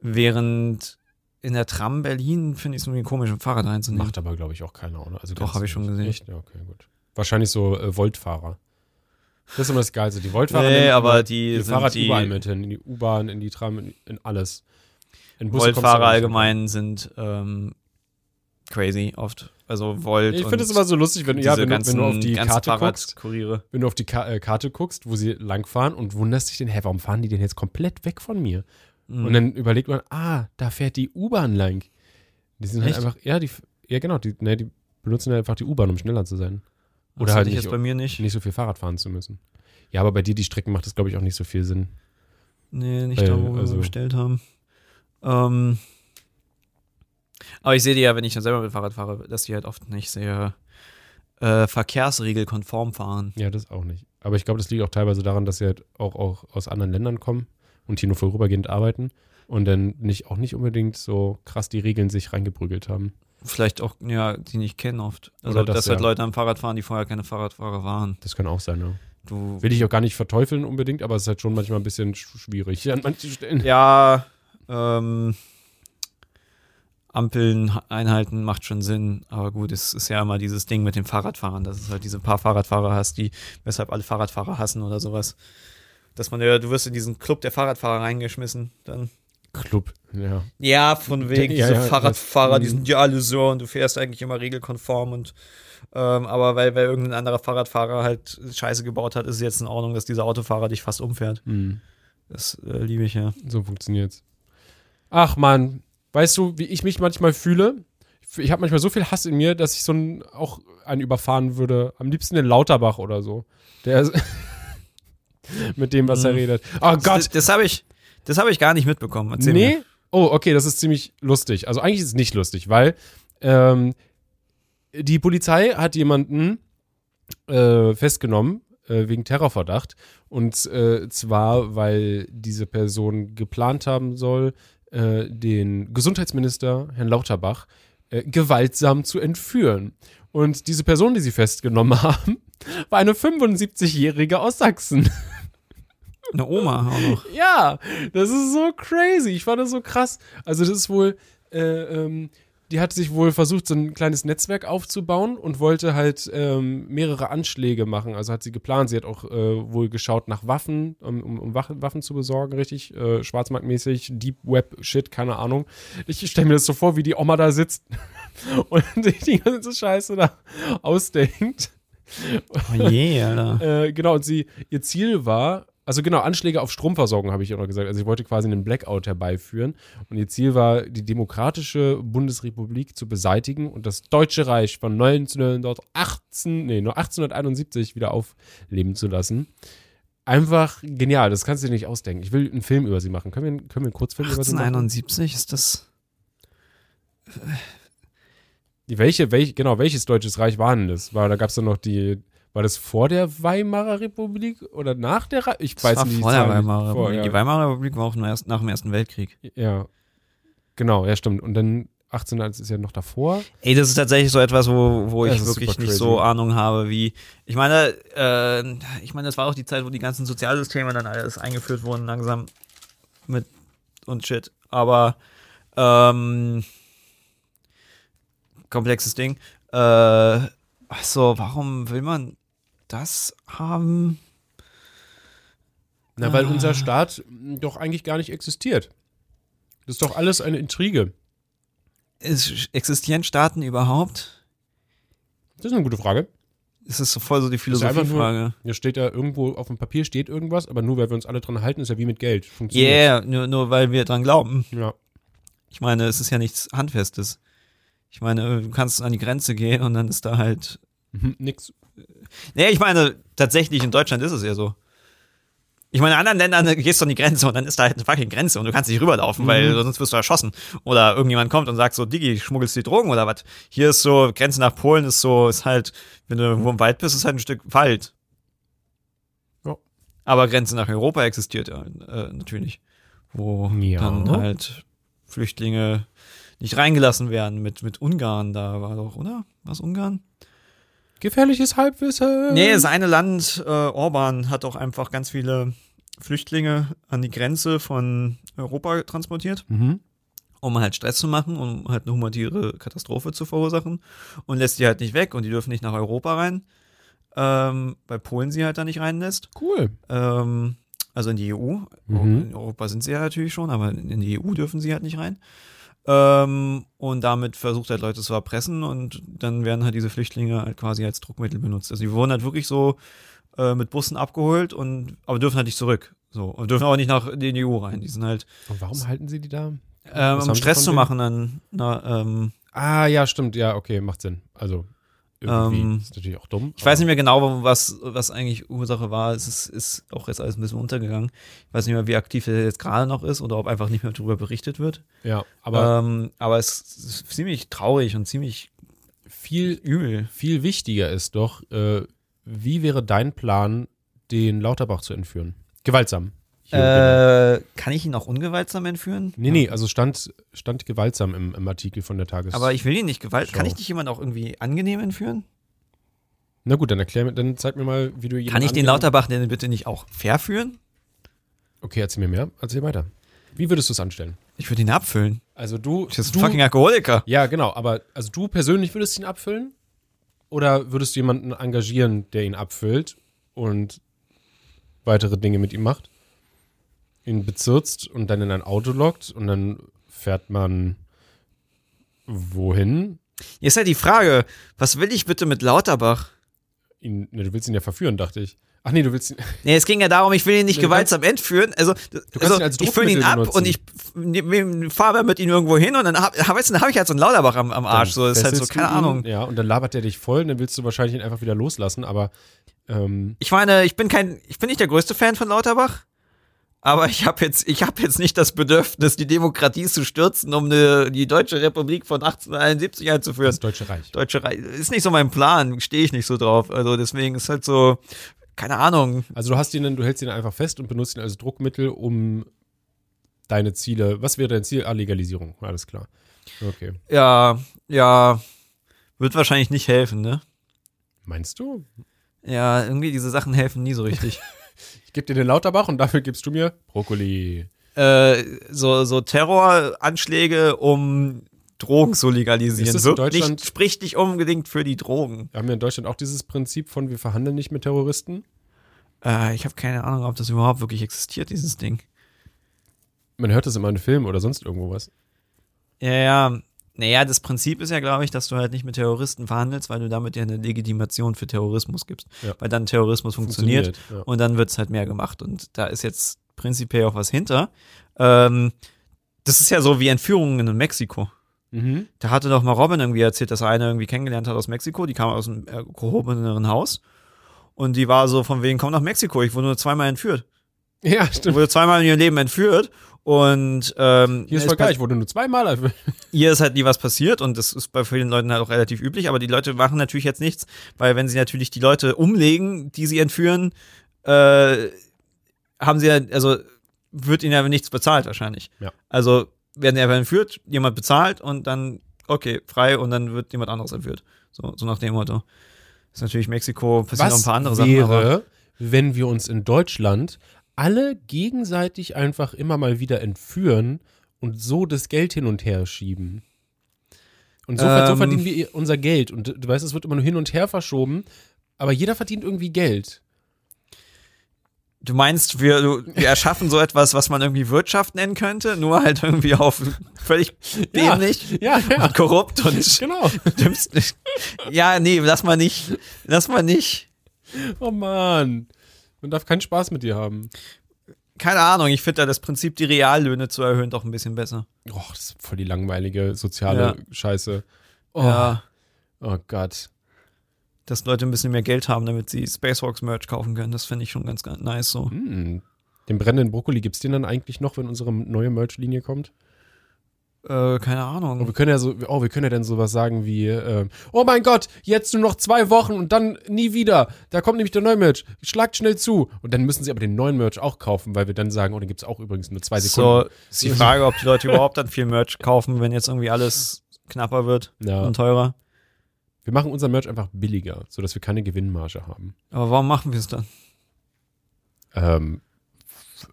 während in der Tram Berlin finde ich es irgendwie komisch, ein Fahrrad reinzunehmen. Macht aber, glaube ich, auch keiner, oder? Also Doch, ganz hab ich schon gesehen. Echt? Ja, okay, gut. Wahrscheinlich so äh, Voltfahrer. Das ist immer das Geilste. Die Voltfahrer Nee, nehmen aber die sind Fahrrad die- überall mit hin. In die U-Bahn, in die Tram, in, in alles. In Busse nicht allgemein sind ähm, crazy oft. Also Volt. Ich finde es immer so lustig, wenn, ja, wenn, ganzen, wenn du auf die Karte guckst, wenn du auf die Ka äh, Karte guckst, wo sie langfahren und wunderst dich denn, hä, warum fahren die denn jetzt komplett weg von mir? Mhm. Und dann überlegt man, ah, da fährt die U-Bahn lang. Die sind halt Echt? einfach, ja, die, ja genau, die, ne, die benutzen halt einfach die U-Bahn, um schneller zu sein. Das Oder hatte halt ich nicht, bei mir nicht. nicht so viel Fahrrad fahren zu müssen. Ja, aber bei dir die Strecken macht das, glaube ich, auch nicht so viel Sinn. Nee, nicht Weil, da, wo wir also- bestellt haben. Ähm, aber ich sehe die ja, wenn ich dann selber mit Fahrrad fahre, dass die halt oft nicht sehr äh, verkehrsregelkonform fahren. Ja, das auch nicht. Aber ich glaube, das liegt auch teilweise daran, dass sie halt auch, auch aus anderen Ländern kommen und hier nur vorübergehend arbeiten und dann nicht auch nicht unbedingt so krass die Regeln sich reingeprügelt haben. Vielleicht auch, ja, die nicht kennen oft. Also, das, dass halt ja. Leute am Fahrrad fahren, die vorher keine Fahrradfahrer waren. Das kann auch sein, ja. Du, Will ich auch gar nicht verteufeln unbedingt, aber es ist halt schon manchmal ein bisschen sch- schwierig an manchen Stellen. ja, ähm, Ampeln einhalten macht schon Sinn, aber gut, es ist ja immer dieses Ding mit den Fahrradfahrern, dass es halt diese paar Fahrradfahrer hast, die, weshalb alle Fahrradfahrer hassen oder sowas. Dass man ja, du wirst in diesen Club der Fahrradfahrer reingeschmissen, dann. Club, ja. Ja, von wegen, Ja, diese ja, Fahrradfahrer, das- die sind ja alle so und du fährst eigentlich immer regelkonform und ähm, aber weil, weil irgendein anderer Fahrradfahrer halt Scheiße gebaut hat, ist es jetzt in Ordnung, dass dieser Autofahrer dich fast umfährt. Hm. Das äh, liebe ich ja. So funktioniert's. Ach man, weißt du, wie ich mich manchmal fühle? Ich, habe manchmal so viel Hass in mir, dass ich so einen, auch einen überfahren würde. Am liebsten den Lauterbach oder so. Der mit dem, was er Mhm. redet. Oh Das, Gott. das habe ich, das habe ich gar nicht mitbekommen. Erzähl nee? mir. Oh, okay, das ist ziemlich lustig. Also eigentlich ist es nicht lustig, weil ähm, die Polizei hat jemanden äh, festgenommen äh, wegen Terrorverdacht. Und äh, zwar, weil diese Person geplant haben soll, äh, den Gesundheitsminister, Herrn Lauterbach, äh, gewaltsam zu entführen. Und diese Person, die sie festgenommen haben, war eine 75-Jährige aus Sachsen. Eine Oma auch noch. Ja, das ist so crazy. Ich fand das so krass. Also, das ist wohl, äh, ähm, die hat sich wohl versucht, so ein kleines Netzwerk aufzubauen und wollte halt ähm, mehrere Anschläge machen. Also hat sie geplant. Sie hat auch äh, wohl geschaut nach Waffen, um, um, um Waffen, zu besorgen, richtig. Äh, schwarzmarktmäßig, Deep Web Shit, keine Ahnung. Ich stelle mir das so vor, wie die Oma da sitzt und sich die ganze Scheiße da ausdenkt. Oh je, Alter. Äh, genau, und sie, ihr Ziel war, also genau, Anschläge auf Stromversorgung, habe ich ja noch gesagt. Also sie wollte quasi einen Blackout herbeiführen. Und ihr Ziel war, die demokratische Bundesrepublik zu beseitigen und das Deutsche Reich von 1918, nee, nur 1871 wieder aufleben zu lassen. Einfach genial, das kannst du dir nicht ausdenken. Ich will einen Film über sie machen. Können wir, können wir einen Kurzfilm über sie machen? 1871 ist das. Welche, welche, genau, welches deutsches Reich war denn das? War, da gab es dann noch die, war das vor der Weimarer Republik oder nach der? Re ich Das weiß war nicht. vor der. Weimarer Vor, Republik. ja. Die Weimarer Republik war auch nur erst nach dem Ersten Weltkrieg. Ja. Genau, ja, stimmt. Und dann 1800 ist ja noch davor. Ey, das ist tatsächlich so etwas, wo, wo Das ich wirklich nicht crazy. so Ahnung habe, wie. Ich meine, äh, ich meine, das war auch die Zeit, wo die ganzen Sozialsysteme dann alles eingeführt wurden, langsam mit und shit. Aber ähm, komplexes Ding. Äh, so, warum will man das haben? Na, weil Ah. unser Staat mh, doch eigentlich gar nicht existiert. Das ist doch alles eine Intrige. Ist, existieren Staaten überhaupt? Das ist eine gute Frage. Das ist so voll so die Philosophiefrage. Hier steht ja irgendwo auf dem Papier steht irgendwas, aber nur weil wir uns alle dran halten, ist ja wie mit Geld. Funktioniert. Yeah, nur, nur weil wir dran glauben. Ja. Ich meine, es ist ja nichts Handfestes. Ich meine, du kannst an die Grenze gehen und dann ist da halt. Mhm, nix. Nee, ich meine, tatsächlich in Deutschland ist es ja so. Ich meine, in anderen Ländern gehst du an die Grenze und dann ist da halt eine fucking Grenze und du kannst nicht rüberlaufen, weil sonst wirst du erschossen. Oder irgendjemand kommt und sagt so, Digi, schmuggelst du die Drogen oder was? Hier ist so, Grenze nach Polen ist so, ist halt, wenn du irgendwo im Wald bist, ist halt ein Stück Wald. Ja. Aber Grenze nach Europa existiert ja äh, natürlich. Wo Ja. dann halt Flüchtlinge nicht reingelassen werden mit, mit Ungarn da war doch, oder? Was Ungarn? Gefährliches Halbwissen. Nee, das eine Land, äh, Orban, hat auch einfach ganz viele Flüchtlinge an die Grenze von Europa transportiert, Mhm. um halt Stress zu machen, um halt eine humanitäre Katastrophe zu verursachen und lässt die halt nicht weg und die dürfen nicht nach Europa rein, ähm, weil Polen sie halt da nicht reinlässt. Cool. Ähm, also in die EU. Mhm. In Europa sind sie ja natürlich schon, aber in die EU dürfen sie halt nicht rein. Ähm, und damit versucht halt Leute zu erpressen und dann werden halt diese Flüchtlinge halt quasi als Druckmittel benutzt. Also die wurden halt wirklich so äh, mit Bussen abgeholt und aber dürfen halt nicht zurück. So. Und dürfen auch nicht nach in die EU rein. Die sind halt, Und warum halten sie die da? ähm, um Stress zu machen, dann, na, ähm, Ah, ja, stimmt. Ja, okay, macht Sinn. Also, irgendwie Ähm, ist natürlich auch dumm. Ich weiß nicht mehr genau, was, was eigentlich Ursache war. Es ist, ist auch jetzt alles ein bisschen untergegangen. Ich weiß nicht mehr, wie aktiv er jetzt gerade noch ist oder ob einfach nicht mehr darüber berichtet wird. Ja, aber ähm, aber es ist ziemlich traurig und ziemlich viel, übel. viel wichtiger ist doch, äh, wie wäre dein Plan, den Lauterbach zu entführen? Gewaltsam. Äh, kann ich ihn auch ungewaltsam entführen? Nee, nee, also stand, stand gewaltsam im, im Artikel von der Tages. Aber ich will ihn nicht gewalt. Schau. Kann ich nicht jemand auch irgendwie angenehm entführen? Na gut, dann erklär mir, dann zeig mir mal, wie du jemanden Kann ich den Lauterbach denn bitte nicht auch fair führen? Okay, erzähl mir mehr. Erzähl weiter. Wie würdest du es anstellen? Ich würde ihn abfüllen. Also du. Ich ist du ein fucking Alkoholiker. ja, genau, aber also du persönlich würdest ihn abfüllen? Oder würdest du jemanden engagieren, der ihn abfüllt und weitere Dinge mit ihm macht? Ihn bezirzt und dann in ein Auto lockt und dann fährt man wohin? Jetzt halt die Frage, was will ich bitte mit Lauterbach? Ihn, ne, du willst ihn ja verführen, dachte ich. Ach nee, du willst ihn. Nee, es ging ja darum, ich will ihn nicht Du gewaltsam entführen. Also, also als ich fülle ihn ab benutzen. und ich fahre mit ihm irgendwo hin und dann habe weißt du, dann hab ich halt so einen Lauterbach am, am Arsch. So, das ist halt so, keine ihn, Ahnung. Ja, und dann labert der dich voll und dann willst du wahrscheinlich ihn einfach wieder loslassen, aber ähm, Ich meine, ich bin kein, ich bin nicht der größte Fan von Lauterbach, aber ich habe jetzt, ich habe jetzt nicht das Bedürfnis, die Demokratie zu stürzen, um eine, die Deutsche Republik von 1871 einzuführen. das Deutsche Reich. Deutsche Reich ist nicht so mein Plan, stehe ich nicht so drauf. Also deswegen ist halt so, keine Ahnung. Also du hast ihn, dann- du hältst ihn einfach fest und benutzt ihn als Druckmittel, um deine Ziele. Was wäre dein Ziel? Ah, Legalisierung. Alles klar. Okay. Ja, ja, wird wahrscheinlich nicht helfen, ne? Meinst du? Ja, irgendwie diese Sachen helfen nie so richtig. Ich gebe dir den Lauterbach und dafür gibst du mir Brokkoli. äh, so, so Terroranschläge, um Drogen zu legalisieren. Ist Wirkt Deutschland- nicht, spricht nicht unbedingt für die Drogen. Wir haben ja in Deutschland auch dieses Prinzip von, wir verhandeln nicht mit Terroristen. Äh, ich habe keine Ahnung, ob das überhaupt wirklich existiert, dieses Ding. Man hört das immer in Filmen oder sonst irgendwo was. Ja, ja. Naja, das Prinzip ist ja, glaube ich, dass du halt nicht mit Terroristen verhandelst, weil du damit ja eine Legitimation für Terrorismus gibst. Ja. Weil dann Terrorismus funktioniert, Funktioniert, ja. und dann wird's halt mehr gemacht. Und da ist jetzt prinzipiell auch was hinter. Ähm, das ist ja so wie Entführungen in Mexiko. Mhm. Da hatte doch mal Robin irgendwie erzählt, dass er eine irgendwie kennengelernt hat aus Mexiko, die kam aus einem äh, gehobeneren Haus. Und die war so von wegen, komm nach Mexiko, ich wurde nur zweimal entführt. Ja, Ich stimmt. wurde zweimal in ihrem Leben entführt. Und ähm, Hier ist voll pa- geil, ich wurde nur zweimal erfüllt. ihr ist halt nie was passiert und das ist bei vielen Leuten halt auch relativ üblich, aber die Leute machen natürlich jetzt nichts, weil wenn sie natürlich die Leute umlegen, die sie entführen, äh, haben sie ja, also wird ihnen ja nichts bezahlt wahrscheinlich. Ja. Also werden sie einfach entführt, jemand bezahlt und dann, okay, frei und dann wird jemand anderes entführt. So, so nach dem Motto. Das ist natürlich Mexiko, passieren noch ein paar andere Sachen, aber wäre, wenn wir uns in Deutschland alle gegenseitig einfach immer mal wieder entführen und so das Geld hin und her schieben? Und so, so Ähm. verdienen wir unser Geld. Und du weißt, es wird immer nur hin und her verschoben, aber jeder verdient irgendwie Geld. Du meinst, wir, wir erschaffen so etwas, was man irgendwie Wirtschaft nennen könnte, nur halt irgendwie auf völlig Ja. dämlich Ja, ja. und korrupt und Genau. Ja, nee, lass mal nicht. Lass mal nicht. Oh Mann. Man darf keinen Spaß mit dir haben. keine Ahnung, ich finde da das Prinzip, die Reallöhne zu erhöhen, doch ein bisschen besser. Oh, das ist voll die langweilige soziale Ja. Scheiße. Oh, Ja, oh Gott. dass Leute ein bisschen mehr Geld haben, damit sie Spacewalks Merch kaufen können. Das finde ich schon ganz, ganz nice so. Hm. Den brennenden Brokkoli gibt's den dann eigentlich noch, wenn unsere neue Merch-Linie kommt? Äh, keine Oh, Ahnung. wir können ja so, oh, wir können ja dann sowas sagen wie, ähm, oh mein Gott, jetzt nur noch zwei Wochen und dann nie wieder. Da kommt nämlich der neue Merch. Schlagt schnell zu. Und dann müssen sie aber den neuen Merch auch kaufen, weil wir dann sagen, oh, den gibt's auch übrigens nur zwei So, Sekunden. ist die Frage, ob die Leute überhaupt dann viel Merch kaufen, wenn jetzt irgendwie alles knapper wird Ja. und teurer. Wir machen unser Merch einfach billiger, sodass wir keine Gewinnmarge haben. Aber warum machen wir es dann? Ähm,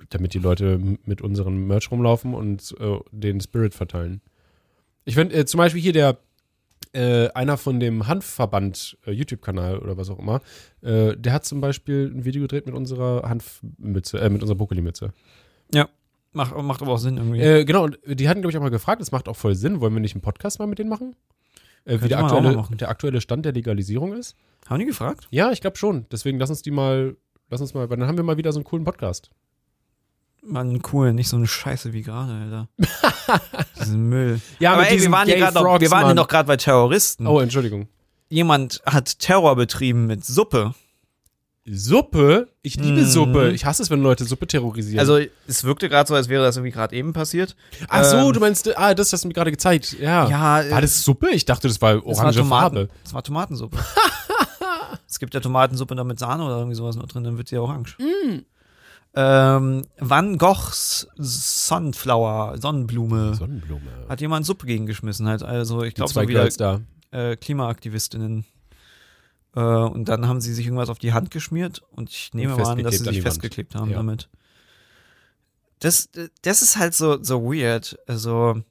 damit die Leute mit unserem Merch rumlaufen und äh, den Spirit verteilen. Ich finde äh, zum Beispiel hier der äh, einer von dem Hanfverband äh, YouTube-Kanal oder was auch immer, äh, der hat zum Beispiel ein Video gedreht mit unserer Hanfmütze, äh, mit unserer Brokkoli-Mütze. Macht, macht aber auch Sinn irgendwie. Genau, und die hatten, glaube ich, auch mal gefragt, das macht auch voll Sinn, wollen wir nicht einen Podcast mal mit denen machen? Wie der aktuelle, der aktuelle Stand der Legalisierung ist? Haben die gefragt? Ja, ich glaube schon. Deswegen lass uns die mal, lass uns mal, dann haben wir mal wieder so einen coolen Podcast. Mann, cool, nicht so eine Scheiße wie gerade, Alter. Diesen Müll. Ja, aber ey, wir waren, hier Gay grad noch, Frogs, wir waren hier noch gerade bei Terroristen. Oh, Entschuldigung. Jemand hat Terror betrieben mit Suppe. Suppe? Ich liebe Mhm. Suppe. Ich hasse es, wenn Leute Suppe terrorisieren. Also, es wirkte gerade so, als wäre das irgendwie gerade eben passiert. Ach so, ähm, du meinst, ah, das hast du mir gerade gezeigt. Ja. Ja, äh, War das Suppe? Ich dachte, das war Es war orange Tomaten, Farbe. Es war Tomatensuppe. es gibt ja Tomatensuppe da mit Sahne oder irgendwie sowas noch drin, dann wird sie orange. Mm. Ähm, Van Goghs Sunflower, Sonnenblume, Sonnenblume. hat jemand Suppe gegengeschmissen halt. Also ich glaube zwei so wieder da. äh, Klimaaktivistinnen. Äh, und dann haben sie sich irgendwas auf die Hand geschmiert und ich nehme mal an, dass sie an sich festgeklebt haben Ja. damit. Das, das ist halt so, so weird. Also,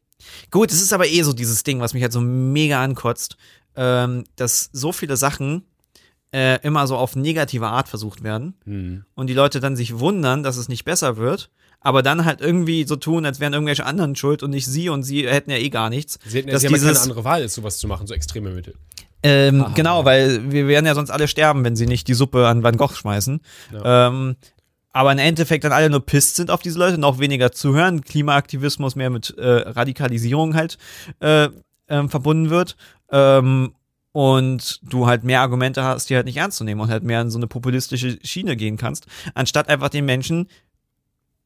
gut, es ist aber eh so dieses Ding, was mich halt so mega ankotzt, ähm, dass so viele Sachen äh, immer so auf negative Art versucht werden Hm. und die Leute dann sich wundern, dass es nicht besser wird, aber dann halt irgendwie so tun, als wären irgendwelche anderen schuld und nicht sie und sie hätten ja eh gar nichts. Sie hätten dass sie ja keine dieses- andere Wahl, ist sowas zu machen, so extreme Mittel. Ähm, Aha. genau, weil wir werden ja sonst alle sterben, wenn sie nicht die Suppe an Van Gogh schmeißen. Ähm, aber im Endeffekt dann alle nur pisst sind auf diese Leute, noch weniger zuhören, Klimaaktivismus mehr mit äh, Radikalisierung halt äh, ähm, verbunden wird. Ähm, und du halt mehr Argumente hast, die halt nicht ernst zu nehmen und halt mehr in so eine populistische Schiene gehen kannst, anstatt einfach den Menschen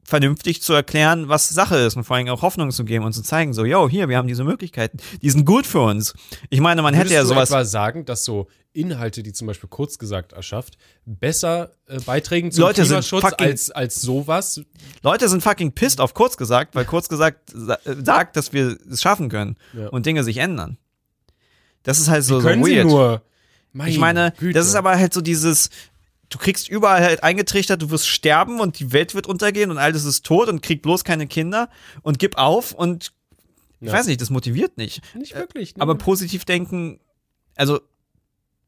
vernünftig zu erklären, was Sache ist und vor allem auch Hoffnung zu geben und zu zeigen, so, yo, hier, wir haben diese Möglichkeiten, die sind gut für uns. Ich meine, man hätte Würdest ja du sowas. etwa sagen, dass so Inhalte, die zum Beispiel kurz gesagt erschafft, besser äh, beitragen zum Leute sind Klimaschutz fucking- als, als sowas? Leute sind fucking pissed auf kurz gesagt, weil kurz gesagt sa sagt, dass wir es schaffen können Ja. und Dinge sich ändern. Das ist halt so, so Können sie weird. nur. Mein ich meine, Güte. das ist aber halt so dieses, du kriegst überall halt eingetrichtert, du wirst sterben und die Welt wird untergehen und alles ist tot und krieg bloß keine Kinder und gib auf und ich Ja. weiß nicht, das motiviert nicht. Nicht wirklich. Ne? Aber positiv denken, also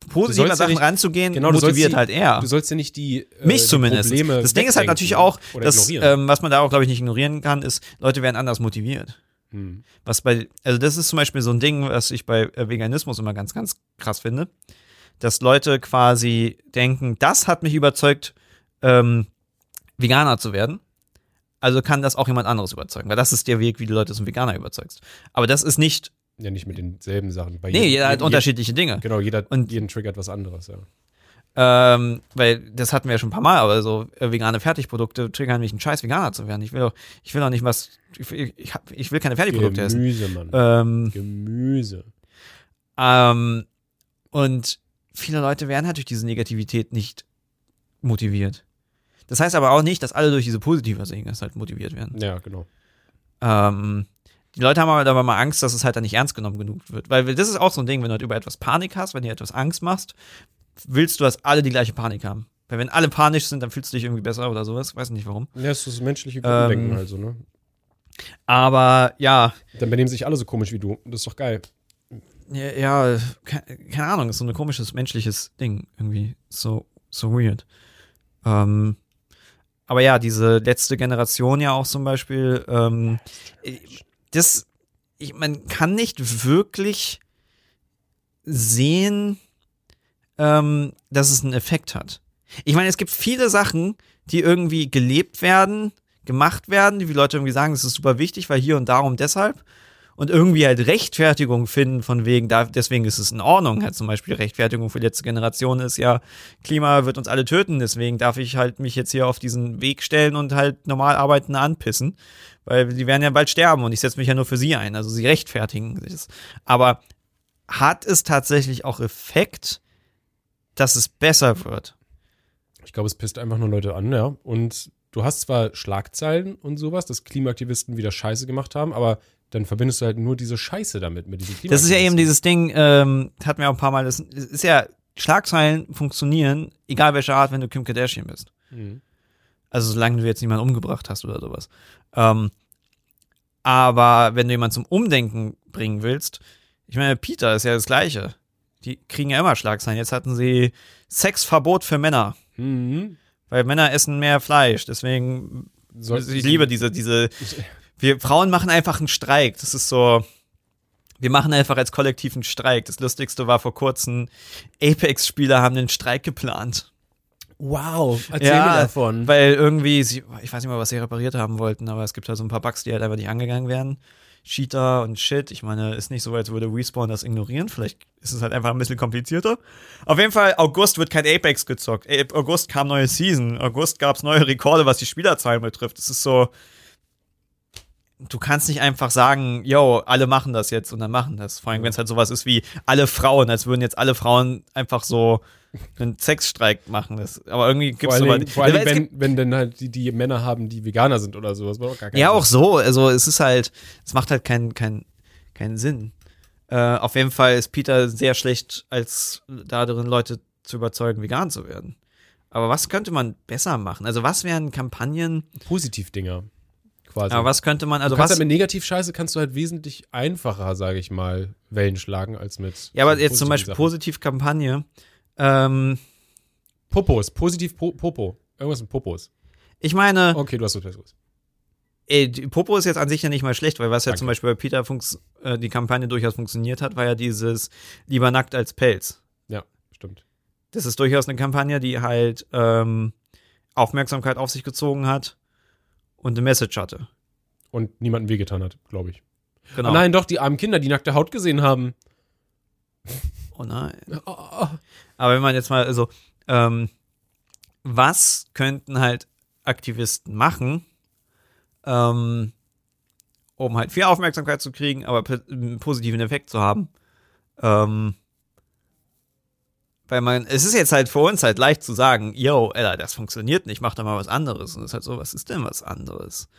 positiv an ja Sachen nicht- ranzugehen, genau, motiviert die- halt eher. Du sollst ja nicht die, äh, Mich die zumindest. Probleme das Ding ist halt natürlich auch, dass, ähm, was man da auch, glaube ich, nicht ignorieren kann, ist, Leute werden anders motiviert. Hm. Was bei, also das ist zum Beispiel so ein Ding, was ich bei äh, Veganismus immer ganz, ganz krass finde, dass Leute quasi denken, das hat mich überzeugt, ähm, Veganer zu werden. Also kann das auch jemand anderes überzeugen, weil das ist der Weg, wie du Leute zum Veganer überzeugst. Aber das ist nicht, Ja, nicht mit denselben Sachen. Bei nee, jedem- jeder hat unterschiedliche Dinge. Genau, jeder, Und- jeden triggert was anderes, ja. Ähm, weil das hatten wir ja schon ein paar Mal, aber so äh, vegane Fertigprodukte triggern mich, ein scheiß Veganer zu werden. Ich will doch, ich will doch nicht was, ich, will- ich, ich will keine Fertigprodukte essen. Gemüse, Mann. Ähm, Gemüse. ähm, und viele Leute werden halt durch diese Negativität nicht motiviert. Das heißt aber auch nicht, dass alle durch diese positive Dinge halt motiviert werden. Ja, genau. Ähm, die Leute haben aber, mal Angst, dass es halt dann nicht ernst genommen genug wird. Weil das ist auch so ein Ding, wenn du halt über etwas Panik hast, wenn dir etwas Angst machst, willst du, dass alle die gleiche Panik haben. Weil wenn alle panisch sind, dann fühlst du dich irgendwie besser oder sowas. Weiß nicht warum. Ja, das ist das menschliche Grunddenken Ähm, also, ne? Aber ja, Dann benehmen sich alle so komisch wie du. Das ist doch geil. ja, ja keine, keine Ahnung, ist so ein komisches menschliches Ding irgendwie. So, so weird. Ähm, aber ja, diese letzte Generation ja auch zum Beispiel, ähm, das, ich, man kann nicht wirklich sehen, ähm, dass es einen Effekt hat. Ich meine, es gibt viele Sachen, die irgendwie gelebt werden, gemacht werden, die Leute irgendwie sagen, es ist super wichtig, weil hier und darum deshalb und irgendwie halt Rechtfertigung finden von wegen, da, deswegen ist es in Ordnung. Halt zum Beispiel Rechtfertigung für letzte Generation ist ja, Klima wird uns alle töten, deswegen darf ich halt mich jetzt hier auf diesen Weg stellen und halt normal arbeiten anpissen, weil die werden ja bald sterben und ich setze mich ja nur für sie ein. Also sie rechtfertigen sich. Aber hat es tatsächlich auch Effekt, dass es besser wird? Ich glaube, es pisst einfach nur Leute an, ja. Und du hast zwar Schlagzeilen und sowas, dass Klimaaktivisten wieder Scheiße gemacht haben, aber dann verbindest du halt nur diese Scheiße damit, mit diesem Das ist ja eben dieses Ding, ähm, hatten wir auch ein paar Mal, das ist ja, Schlagzeilen funktionieren, egal welcher Art, wenn du Kim Kardashian bist. Mhm. Also solange du jetzt niemanden umgebracht hast oder sowas. Ähm, aber wenn du jemanden zum Umdenken bringen willst, ich meine, Peter ist ja das Gleiche. Die kriegen ja immer Schlagzeilen. Jetzt hatten sie Sexverbot für Männer. Mhm. Weil Männer essen mehr Fleisch. Deswegen, Soll ich liebe diese, diese wir Frauen machen einfach einen Streik. Das ist so, wir machen einfach als Kollektiv einen Streik. Das Lustigste war vor kurzem, Apex-Spieler haben einen Streik geplant. Wow, erzähl ja, mir davon. Weil irgendwie, sie, ich weiß nicht mal, was sie repariert haben wollten, aber es gibt halt so ein paar Bugs, die halt einfach nicht angegangen werden. Cheater und Shit. Ich meine, ist nicht so, als würde Respawn das ignorieren. Vielleicht ist es halt einfach ein bisschen komplizierter. Auf jeden Fall, August wird kein Apex gezockt. August kam neue Season. August gab es neue Rekorde, was die Spielerzahlen betrifft. Es ist so, du kannst nicht einfach sagen, yo, alle machen das jetzt und dann machen das. Vor allem, wenn es halt sowas ist wie alle Frauen, als würden jetzt alle Frauen einfach so einen Sexstreik machen. Das, aber irgendwie gibt es so Vor allem, wenn, wenn dann halt die, die Männer haben, die Veganer sind oder sowas. Auch gar ja, auch so. Also es ist halt, es macht halt keinen kein, keinen Sinn. Äh, auf jeden Fall ist Peter sehr schlecht, als da drin Leute zu überzeugen, vegan zu werden. Aber was könnte man besser machen? Also was wären Kampagnen? Positivdinger quasi. Aber was könnte man, also du kannst was. Halt mit Negativscheiße kannst du halt wesentlich einfacher, sage ich mal, Wellen schlagen als mit. Ja, aber jetzt zum Beispiel Positivkampagne. Ähm, Popos, positiv po Popo. Irgendwas mit Popos. Ich meine. Okay, du hast was Besseres. Ey, Popo ist jetzt an sich ja nicht mal schlecht, weil was ja zum Beispiel bei Peter äh, die Kampagne durchaus funktioniert hat, war ja dieses lieber nackt als Pelz. Ja, stimmt. Das ist durchaus eine Kampagne, die halt ähm, Aufmerksamkeit auf sich gezogen hat und eine Message hatte. Und niemandem wehgetan hat, glaube ich. Genau. Oh nein, doch, die armen Kinder, die nackte Haut gesehen haben. Oh nein. Oh. Aber wenn man jetzt mal, also, ähm, was könnten halt Aktivisten machen, ähm, um halt viel Aufmerksamkeit zu kriegen, aber einen positiven Effekt zu haben? Ähm, weil man, es ist jetzt halt für uns halt leicht zu sagen, yo, Ella, das funktioniert nicht, mach doch mal was anderes. Und es ist halt so, was ist denn was anderes?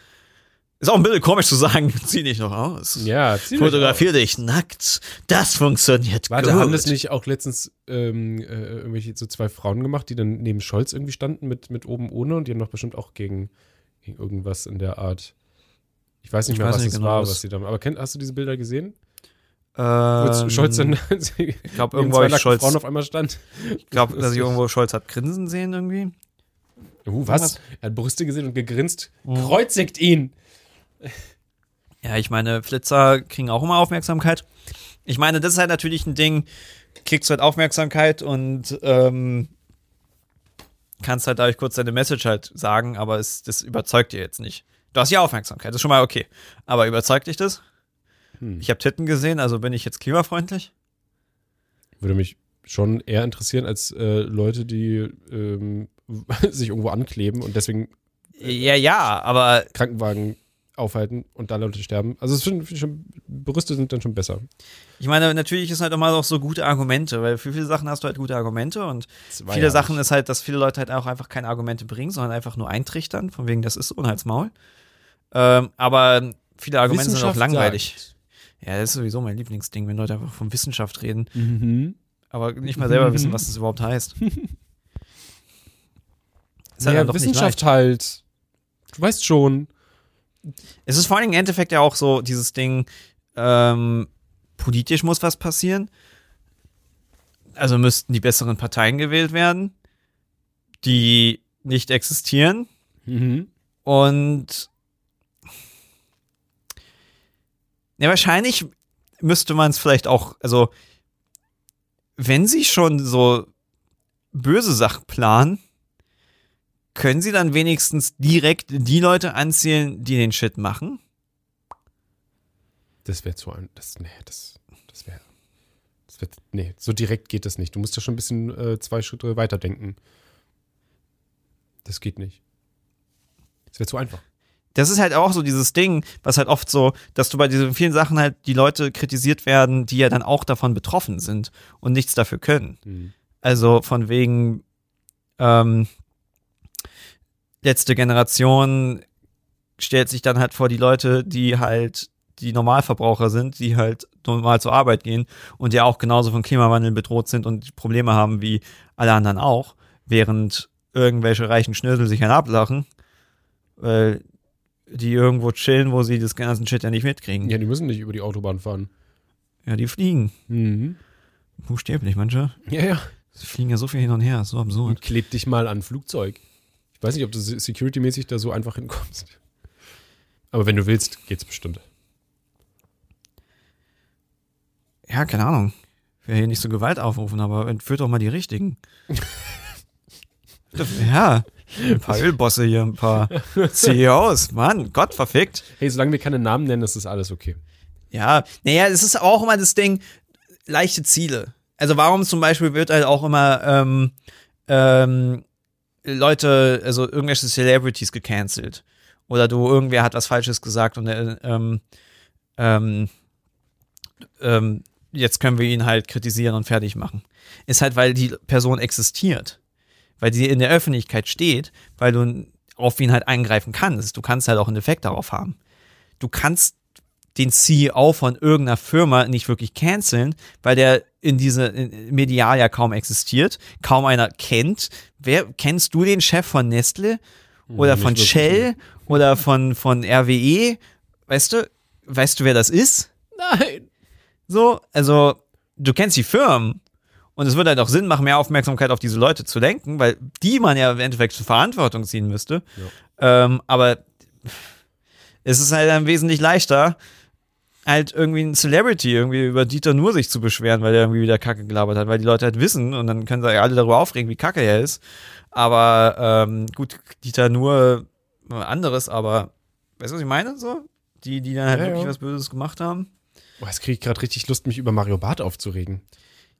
Ist auch ein bisschen komisch zu sagen, zieh dich noch aus. Ja, zieh Fotografier dich nackt. Das funktioniert Warte, gut. haben das nicht auch letztens ähm, äh, irgendwelche so zwei Frauen gemacht, die dann neben Scholz irgendwie standen mit, mit oben ohne und die haben doch bestimmt auch gegen, gegen irgendwas in der Art. Ich weiß nicht ich mehr, weiß was es genau war, was sie da. Aber kenn, hast du diese Bilder gesehen? Ähm, Scholz dann ich glaube irgendwo zwei Scholz Frauen auf einmal stand. Ich glaube, dass ich irgendwo Scholz hat grinsen sehen irgendwie. Uh, was? Er hat Brüste gesehen und gegrinst. Mhm. Kreuzigt ihn. Ja, ich meine, Flitzer kriegen auch immer Aufmerksamkeit. Ich meine, das ist halt natürlich ein Ding, kriegst halt Aufmerksamkeit und ähm, kannst halt dadurch kurz deine Message halt sagen, aber es, das überzeugt dir jetzt nicht. Du hast ja Aufmerksamkeit, das ist schon mal okay. Aber überzeugt dich das? Hm. Ich habe Titten gesehen, also bin ich jetzt klimafreundlich? Würde mich schon eher interessieren als äh, Leute, die ähm, sich irgendwo ankleben und deswegen äh, ja, ja, aber Krankenwagen aufhalten und da Leute sterben. Also schon, schon, Brüste sind dann schon besser. Ich meine, natürlich ist halt immer auch so gute Argumente, weil für viele Sachen hast du halt gute Argumente und viele Sachen ist halt, dass viele Leute halt auch einfach keine Argumente bringen, sondern einfach nur eintrichtern, von wegen, das ist Unheilsmaul. Ähm, aber viele Argumente sind auch langweilig. Sagt, ja, das ist sowieso mein Lieblingsding, wenn Leute einfach von Wissenschaft reden, mhm. aber nicht mal selber wissen, was das überhaupt heißt. ist halt ja, Wissenschaft halt. Du weißt schon. Es ist vor allem im Endeffekt ja auch so dieses Ding, ähm, politisch muss was passieren. Also müssten die besseren Parteien gewählt werden, die nicht existieren. Mhm. Und Ja, wahrscheinlich müsste man es vielleicht auch, also wenn sie schon so böse Sachen planen, können sie dann wenigstens direkt die Leute anzielen, die den Shit machen? Das wäre zu ein. Das, nee, das, das wäre. Das wär, nee, so direkt geht das nicht. Du musst ja schon ein bisschen äh, zwei Schritte weiter denken. Das geht nicht. Das wäre zu einfach. Das ist halt auch so dieses Ding, was halt oft so, dass du bei diesen vielen Sachen halt die Leute kritisiert werden, die ja dann auch davon betroffen sind und nichts dafür können. Hm. Also von wegen ähm, letzte Generation stellt sich dann halt vor die Leute, die halt die Normalverbraucher sind, die halt normal zur Arbeit gehen und ja auch genauso vom Klimawandel bedroht sind und Probleme haben wie alle anderen auch, während irgendwelche reichen Schnösel sich einen ablachen, weil die irgendwo chillen, wo sie das ganzen Shit ja nicht mitkriegen. Ja, die müssen nicht über die Autobahn fahren. Ja, die fliegen. Mhm. Buchstäblich, manche. Ja, ja. Sie fliegen ja so viel hin und her, so absurd. Und kleb dich mal an Flugzeug. Weiß nicht, ob du security-mäßig da so einfach hinkommst. Aber wenn du willst, geht's bestimmt. Ja, keine Ahnung. Ich will hier nicht so Gewalt aufrufen, aber entführt doch mal die richtigen. ja, ein paar Ölbosse hier, ein paar CEOs. Mann, Gott verfickt. Hey, solange wir keine Namen nennen, ist das alles okay. Ja, naja, es ist auch immer das Ding, leichte Ziele. Also warum zum Beispiel wird halt auch immer ähm, ähm, Leute, also irgendwelche Celebrities gecancelt. Oder du, irgendwer hat was Falsches gesagt und äh, ähm, ähm, ähm, jetzt können wir ihn halt kritisieren und fertig machen. Ist halt, weil die Person existiert. Weil sie in der Öffentlichkeit steht, weil du auf ihn halt eingreifen kannst. Du kannst halt auch einen Effekt darauf haben. Du kannst den CEO von irgendeiner Firma nicht wirklich canceln, weil der in diese in medial ja kaum existiert, kaum einer kennt. Wer kennst du den Chef von Nestle oder von. Shell oder von von RWE? Weißt du, weißt du, wer das ist? Nein. So, also du kennst die Firmen und es würde halt auch Sinn machen, mehr Aufmerksamkeit auf diese Leute zu lenken, weil die man ja im Endeffekt zur Verantwortung ziehen müsste. Ähm, aber es ist halt dann wesentlich leichter, halt irgendwie ein Celebrity irgendwie über Dieter Nur sich zu beschweren, weil er irgendwie wieder Kacke gelabert hat, weil die Leute halt wissen und dann können sie ja alle darüber aufregen, wie kacke er ist. Aber ähm, gut, Dieter Nur äh, anderes, aber weißt du, was ich meine? So? Die, die dann halt Ja, wirklich ja. was Böses gemacht haben. Boah, jetzt kriege ich gerade richtig Lust, mich über Mario Barth aufzuregen.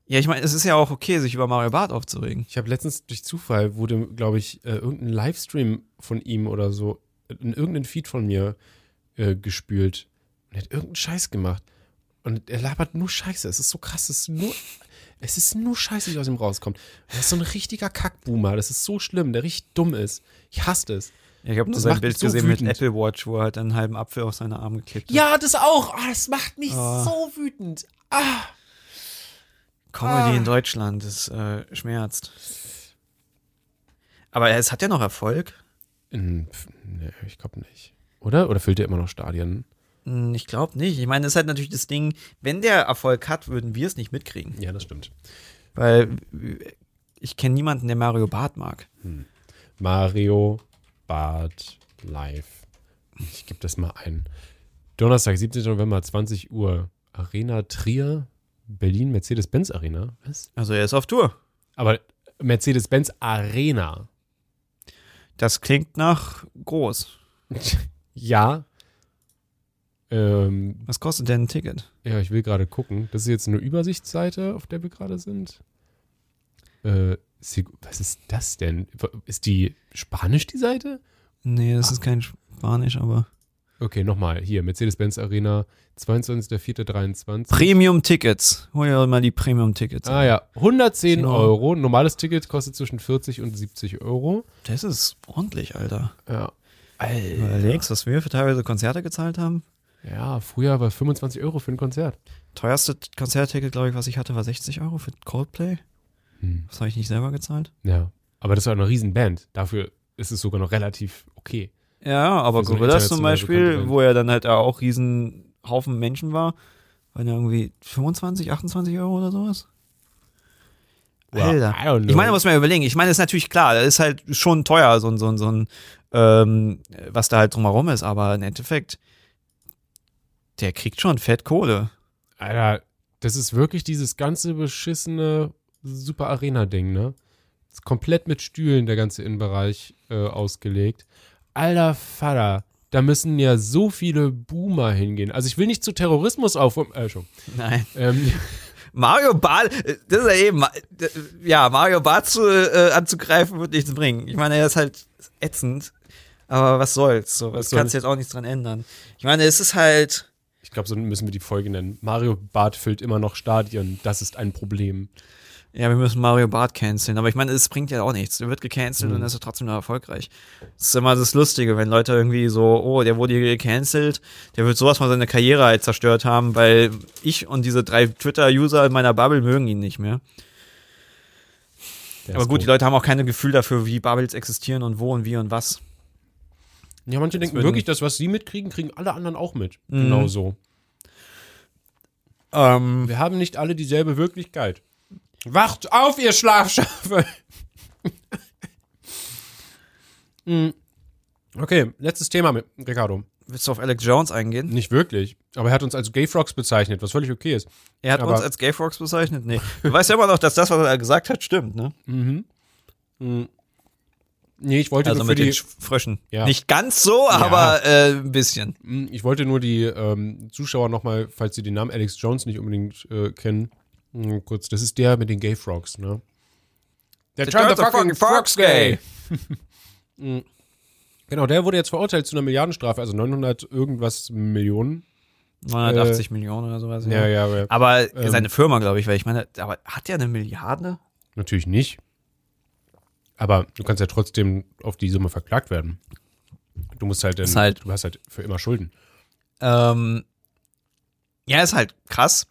Ja, ich meine, es ist ja auch okay, sich über Mario Barth aufzuregen. Ich habe letztens durch Zufall wurde, glaube ich, äh, irgendein Livestream von ihm oder so in irgendeinen Feed von mir äh, gespült. Und er hat irgendeinen Scheiß gemacht. Und er labert nur Scheiße. Es ist so krass. Es ist nur, es ist nur Scheiße, die aus ihm rauskommt. Er ist so ein richtiger Kackboomer. Das ist so schlimm, der richtig dumm ist. Ich hasse es. Ich habe nur sein Bild so gesehen mit wütend. Apple Watch, wo er halt einen halben Apfel auf seine Arme geklebt hat. Ja, das auch. Ah, das macht mich Ah. so wütend. Ah. Comedy Ah. in Deutschland, das äh, schmerzt. Aber es hat ja noch Erfolg. Nee, ich glaube nicht. Oder? Oder füllt er immer noch Stadien? Hm, Ich glaube nicht. Ich meine, das ist halt natürlich das Ding, wenn der Erfolg hat, würden wir es nicht mitkriegen. Ja, das stimmt. Weil ich kenne niemanden, der Mario Barth mag. Mario Bart live. Ich gebe das mal ein. Donnerstag, 17. November, 20 Uhr. Arena Trier, Berlin, Mercedes-Benz Arena. Was? Also er ist auf Tour. Aber Mercedes-Benz Arena. Das klingt nach groß. Ja. Ähm, Was kostet denn ein Ticket? ja, ich will gerade gucken. Das ist jetzt eine Übersichtsseite, auf der wir gerade sind. Äh, was ist das denn? Ist die Spanisch, die Seite? Nee, das ist kein Spanisch, aber. Okay, nochmal. Hier, Mercedes-Benz Arena, 22.04.23. Premium-Tickets. Hol dir mal die Premium-Tickets. Ah ja, 110 Genau. Euro. Normales Ticket kostet zwischen 40 und 70 Euro. Das ist ordentlich, Alter. Ja. Überlegst, was wir für teilweise Konzerte gezahlt haben? Ja, früher war 25 Euro für ein Konzert. Teuerste Konzertticket, glaube ich, was ich hatte, war 60 Euro für Coldplay. Hm. Das habe ich nicht selber gezahlt. Ja. Aber das war eine Riesen-Band. Dafür ist es sogar noch relativ okay. Ja, aber so Gorillas zum Beispiel, wo ja dann halt auch riesen Haufen Menschen war, waren ja irgendwie 25, 28 Euro oder sowas. Alter. Know. Ich meine, muss man überlegen. Ich meine, ist natürlich klar, das ist halt schon teuer, so ein, so ein, so ein, ähm, was da halt drumherum ist, aber im Endeffekt, der kriegt schon fett Kohle. Alter, das ist wirklich dieses ganze beschissene Super Arena-Ding, ne? Ist komplett mit Stühlen der ganze Innenbereich äh, ausgelegt. Alter Vater, da müssen ja so viele Boomer hingehen. Also ich will nicht zu Terrorismus auf. Äh, schon. Nein. Ähm, Mario Bart, äh, das ist ja eben, äh, ja, Mario Bart zu, äh, anzugreifen wird nichts bringen. Ich meine, er ist halt ätzend, aber was soll's, so, was kannst du jetzt auch nichts dran ändern. Ich meine, es ist halt, glaube, so müssen wir die Folge nennen. Mario Bart füllt immer noch Stadien. Das ist ein Problem. ja, wir müssen Mario Bart canceln, aber ich meine, es bringt ja auch nichts. Er wird gecancelt Mhm. und ist er trotzdem noch erfolgreich. Das ist immer das Lustige, wenn Leute irgendwie so, oh, der wurde gecancelt, der wird sowas von seine Karriere halt zerstört haben, weil ich und diese drei Twitter-User in meiner Bubble mögen ihn nicht mehr. Der Aber ist gut, die. Leute haben auch kein Gefühl dafür, wie Bubbles existieren und wo und wie und was. Ja, manche denken wirklich, das, was sie mitkriegen, kriegen alle anderen auch mit. Mhm. Genau so. Ähm, Wir haben nicht alle dieselbe Wirklichkeit. Wacht auf, ihr Schlafschafe! Hm. okay, letztes Thema mit Ricardo. willst du auf Alex Jones eingehen? Nicht wirklich, aber er hat uns als Gay Frogs bezeichnet, was völlig okay ist. Er hat Aber- uns als Gay Frogs bezeichnet? Nee. Du weißt ja immer noch, dass das, was er gesagt hat, stimmt, ne? Nee, ich wollte Also nur für mit den die, Sch- Fröschen. Ja. Nicht ganz so, aber äh, ein bisschen. Hm, ich wollte nur die ähm, Zuschauer nochmal, falls sie den Namen Alex Jones nicht unbedingt äh, kennen, hm, kurz, das ist der mit den Gay Frogs, ne? Der turned the fucking frogs gay. Genau, der wurde jetzt verurteilt zu einer Milliardenstrafe, also 900 irgendwas Millionen. 980 Millionen oder sowas. Ja, ja, aber Aber Ähm. seine Firma, glaube ich, weil ich meine, aber hat der eine Milliarde? natürlich nicht. Aber du kannst ja trotzdem auf die Summe verklagt werden. Du musst halt, dann, Ist halt- du hast halt für immer Schulden. Ähm, ja, ist halt krass.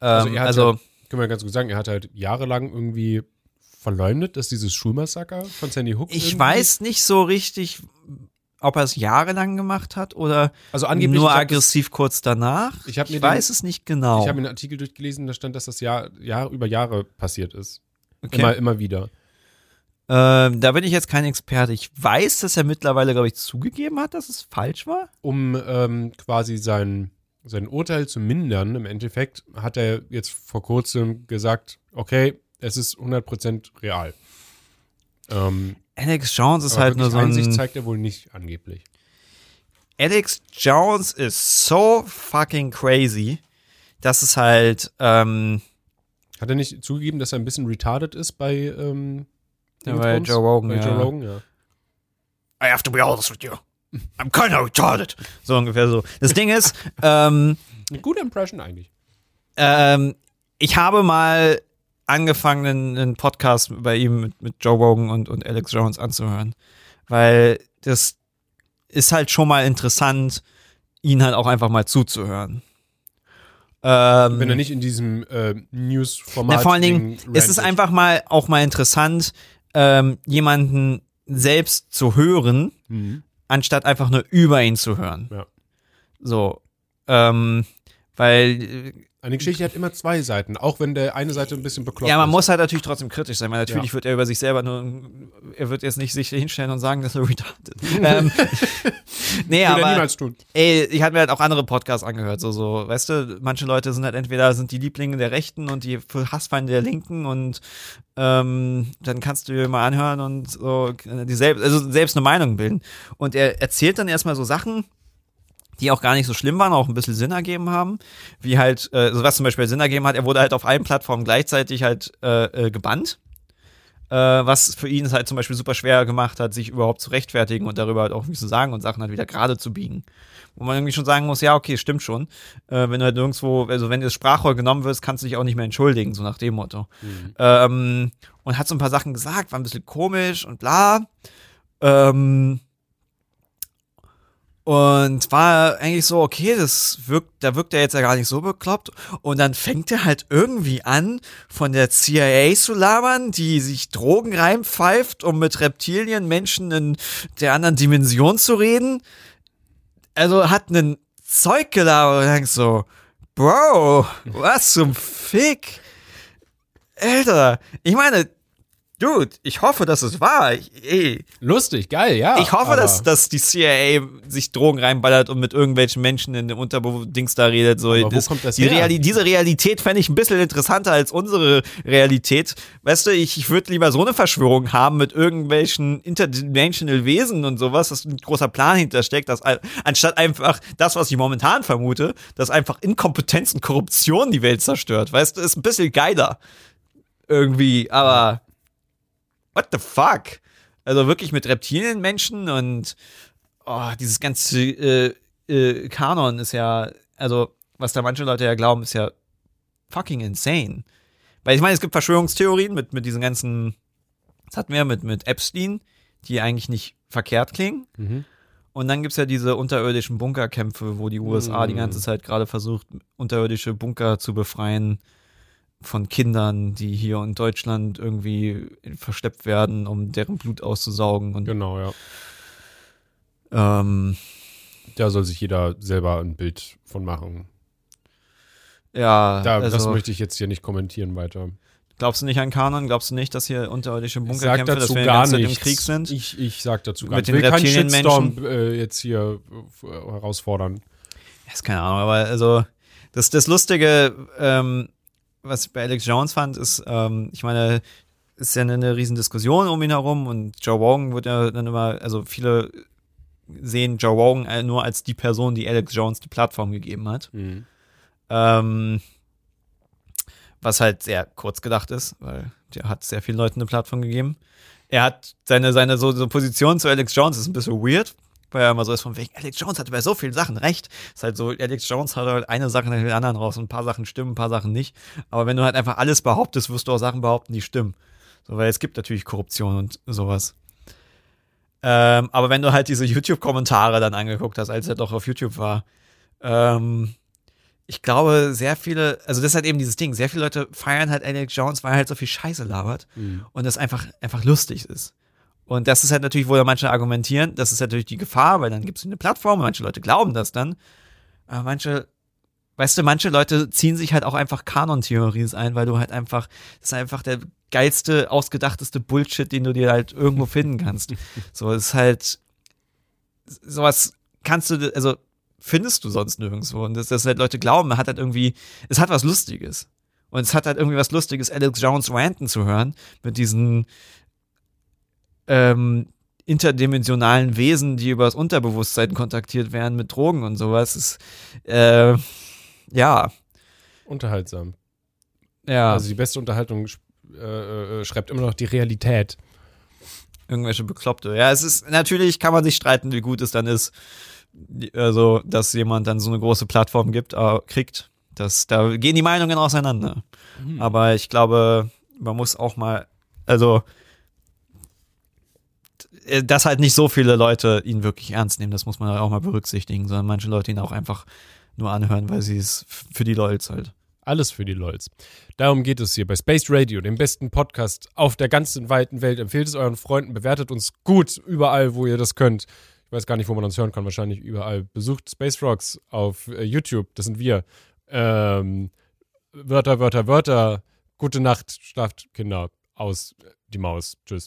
Also Ähm, er hat also, ja, können wir ganz gut sagen, er hat halt jahrelang irgendwie verleumdet, dass dieses Schulmassaker von Sandy Hook ich irgendwie- weiß nicht so richtig, ob er es jahrelang gemacht hat oder also angeblich nur ich aggressiv kurz danach. Ich mir den- weiß es nicht genau. Ich habe einen Artikel durchgelesen, da stand, dass das Jahr, Jahr über Jahre passiert ist. Okay. Immer, immer wieder. Ähm, da bin ich jetzt kein Experte. Ich weiß, dass er mittlerweile, glaube ich, zugegeben hat, dass es falsch war. Um ähm, quasi sein, sein Urteil zu mindern, im Endeffekt, hat er jetzt vor kurzem gesagt, okay, es ist 100% real. Ähm, Alex Jones ist halt nur so Einsicht ein. zeigt er wohl nicht angeblich. Alex Jones ist so fucking crazy, dass es halt. Ähm, Hat er nicht zugegeben, dass er ein bisschen retarded ist bei, ähm, Ja, bei? Joe Rogan, Bei ja. Joe Rogan, ja. I have to be honest with you. I'm kinda retarded. So ungefähr so. Das Ding ist, ähm, Eine gute Impression eigentlich. ähm, ich habe mal angefangen, einen, einen Podcast bei ihm mit, mit Joe Rogan und, und Alex Jones anzuhören. Weil das ist halt schon mal interessant, ihn halt auch einfach mal zuzuhören. Ähm, Wenn er nicht in diesem äh, News-Format. Na, vor allen Dingen Ding ist es einfach mal auch mal interessant, ähm, jemanden selbst zu hören, Mhm. anstatt einfach nur über ihn zu hören. Ja. So. Ähm, weil, Eine Geschichte hat immer zwei Seiten, auch wenn der eine Seite ein bisschen bekloppt ja, man ist. muss halt natürlich trotzdem kritisch sein, weil natürlich Ja. wird er über sich selber nur, er wird jetzt nicht sich hinstellen und sagen, dass er retarded ist. ähm, nee, er aber, niemals tun. ey, ich hatte mir halt auch andere Podcasts angehört, so, so, weißt du, manche Leute sind halt entweder sind die Lieblinge der Rechten und die Hassfeinde der Linken und ähm, dann kannst du dir mal anhören und so die selbst, also selbst eine Meinung bilden. Und er erzählt dann erstmal so Sachen, die auch gar nicht so schlimm waren, auch ein bisschen Sinn ergeben haben. Wie halt, äh, also was zum Beispiel Sinn ergeben hat, er wurde halt auf allen Plattformen gleichzeitig halt äh, äh, gebannt. Äh, was für ihn es halt zum Beispiel super schwer gemacht hat, sich überhaupt zu rechtfertigen und darüber halt auch irgendwie zu sagen und Sachen halt wieder gerade zu biegen. Wo man irgendwie schon sagen muss, ja, okay, stimmt schon. Äh, wenn du halt nirgendwo, also wenn das Sprachrohr genommen wird, kannst du dich auch nicht mehr entschuldigen, so nach dem Motto. Ähm, und hat so ein paar Sachen gesagt, war ein bisschen komisch und bla. Ähm, und war eigentlich so, okay, das wirkt, da wirkt er jetzt ja gar nicht so bekloppt. Und dann fängt er halt irgendwie an, von der CIA zu labern, die sich Drogen reinpfeift, um mit Reptilien Menschen in der anderen Dimension zu reden. Also hat einen Zeug gelabert und denkst so, Bro, was zum Fick? Alter, ich meine, Dude, ich hoffe, dass es wahr. Ey, Lustig, geil, ja. ich hoffe, dass, dass die CIA sich Drogen reinballert und mit irgendwelchen Menschen in dem Unterdings da redet. So, Aber wo kommt das die her? Reali diese Realität fände ich ein bisschen interessanter als unsere Realität. Weißt du, ich, ich würde lieber so eine Verschwörung haben mit irgendwelchen interdimensional Wesen und sowas, dass ein großer Plan hintersteckt, dass, anstatt einfach das, was ich momentan vermute, dass einfach Inkompetenz und Korruption die Welt zerstört. Weißt du, ist ein bisschen geiler. Irgendwie, aber what the fuck? Also wirklich mit Reptilienmenschen und oh, dieses ganze äh, äh, Kanon ist ja, also was da manche Leute ja glauben, ist ja fucking insane. Weil ich meine, es gibt Verschwörungstheorien mit, mit diesen ganzen, das hatten wir mit, mit Epstein, die eigentlich nicht verkehrt klingen. Mhm. Und dann gibt's ja diese unterirdischen Bunkerkämpfe, wo die USA die ganze Zeit gerade versucht, unterirdische Bunker zu befreien von Kindern, die hier in Deutschland irgendwie versteppt werden, um deren Blut auszusaugen. Und Genau, ja. ähm, Da soll sich jeder selber ein Bild von machen. ja, Da, das also, möchte ich jetzt hier nicht kommentieren weiter. glaubst du nicht an Kanon? Glaubst du nicht, dass hier unterirdische Bunkerkämpfe, dass wir gar im. Krieg sind? Ich, ich sag dazu gar nichts. Ich den will keinen? Shitstorm äh, jetzt hier äh, herausfordern. Ja, ist keine Ahnung, aber also das, das Lustige, ähm, was ich bei Alex Jones fand, ist, ähm, ich meine, ist ja eine, eine riesen Diskussion um ihn herum und Joe Rogan wird ja dann immer, also viele sehen Joe Rogan äh, nur als die Person, die Alex Jones die Plattform gegeben hat. Ähm, was halt sehr kurz gedacht ist, weil der hat sehr vielen Leuten eine Plattform gegeben. Er hat seine, seine so, so Position zu Alex Jones ist ein bisschen weird, weil er immer so ist von wegen, Alex Jones hatte bei so vielen Sachen recht. Ist halt so, Alex Jones hat halt eine Sache nach der anderen raus und ein paar Sachen stimmen, ein paar Sachen nicht. Aber wenn du halt einfach alles behauptest, wirst du auch Sachen behaupten, die stimmen. So, weil es gibt natürlich Korruption und sowas. Ähm, aber wenn du halt diese YouTube-Kommentare dann angeguckt hast, als er doch auf YouTube war, ähm, ich glaube, sehr viele, also das ist halt eben dieses Ding, sehr viele Leute feiern halt Alex Jones, weil er halt so viel Scheiße labert und das einfach, einfach lustig ist. Und das ist halt natürlich, wo ja manche argumentieren, das ist natürlich die Gefahr, weil dann gibt es eine Plattform und manche Leute glauben das dann. Aber manche, weißt du, manche Leute ziehen sich halt auch einfach Kanon-Theorien ein, weil du halt einfach, das ist einfach der geilste, ausgedachteste Bullshit, den du dir halt irgendwo finden kannst. So, ist halt, sowas kannst du, also findest du sonst nirgendwo. Und dass, dass halt Leute glauben, hat halt irgendwie, es hat was Lustiges. Und es hat halt irgendwie was Lustiges, Alex Jones ranten zu hören mit diesen ähm, interdimensionalen Wesen, die über das Unterbewusstsein kontaktiert werden mit Drogen und sowas. Ist, äh, ja, Unterhaltsam. ja, Also die beste Unterhaltung äh, äh, schreibt immer noch die Realität. irgendwelche Bekloppte. Ja, es ist, natürlich kann man sich streiten, wie gut es dann ist, also, dass jemand dann so eine große Plattform gibt, äh, kriegt. Das, da gehen die Meinungen auseinander. Aber ich glaube, man muss auch mal, also, dass halt nicht so viele Leute ihn wirklich ernst nehmen, das muss man auch mal berücksichtigen, sondern manche Leute ihn auch einfach nur anhören, weil sie es für die Lolz halt. Alles für die LOLs. Darum geht es hier bei Space Radio, dem besten Podcast auf der ganzen weiten Welt. Empfehlt es euren Freunden, bewertet uns gut überall, wo ihr das könnt. Ich weiß gar nicht, wo man uns hören kann, wahrscheinlich überall. Besucht Space Rocks auf äh, YouTube, das sind wir. Ähm, Wörter, Wörter, Wörter. Gute Nacht, schlaft Kinder aus die Maus. Tschüss.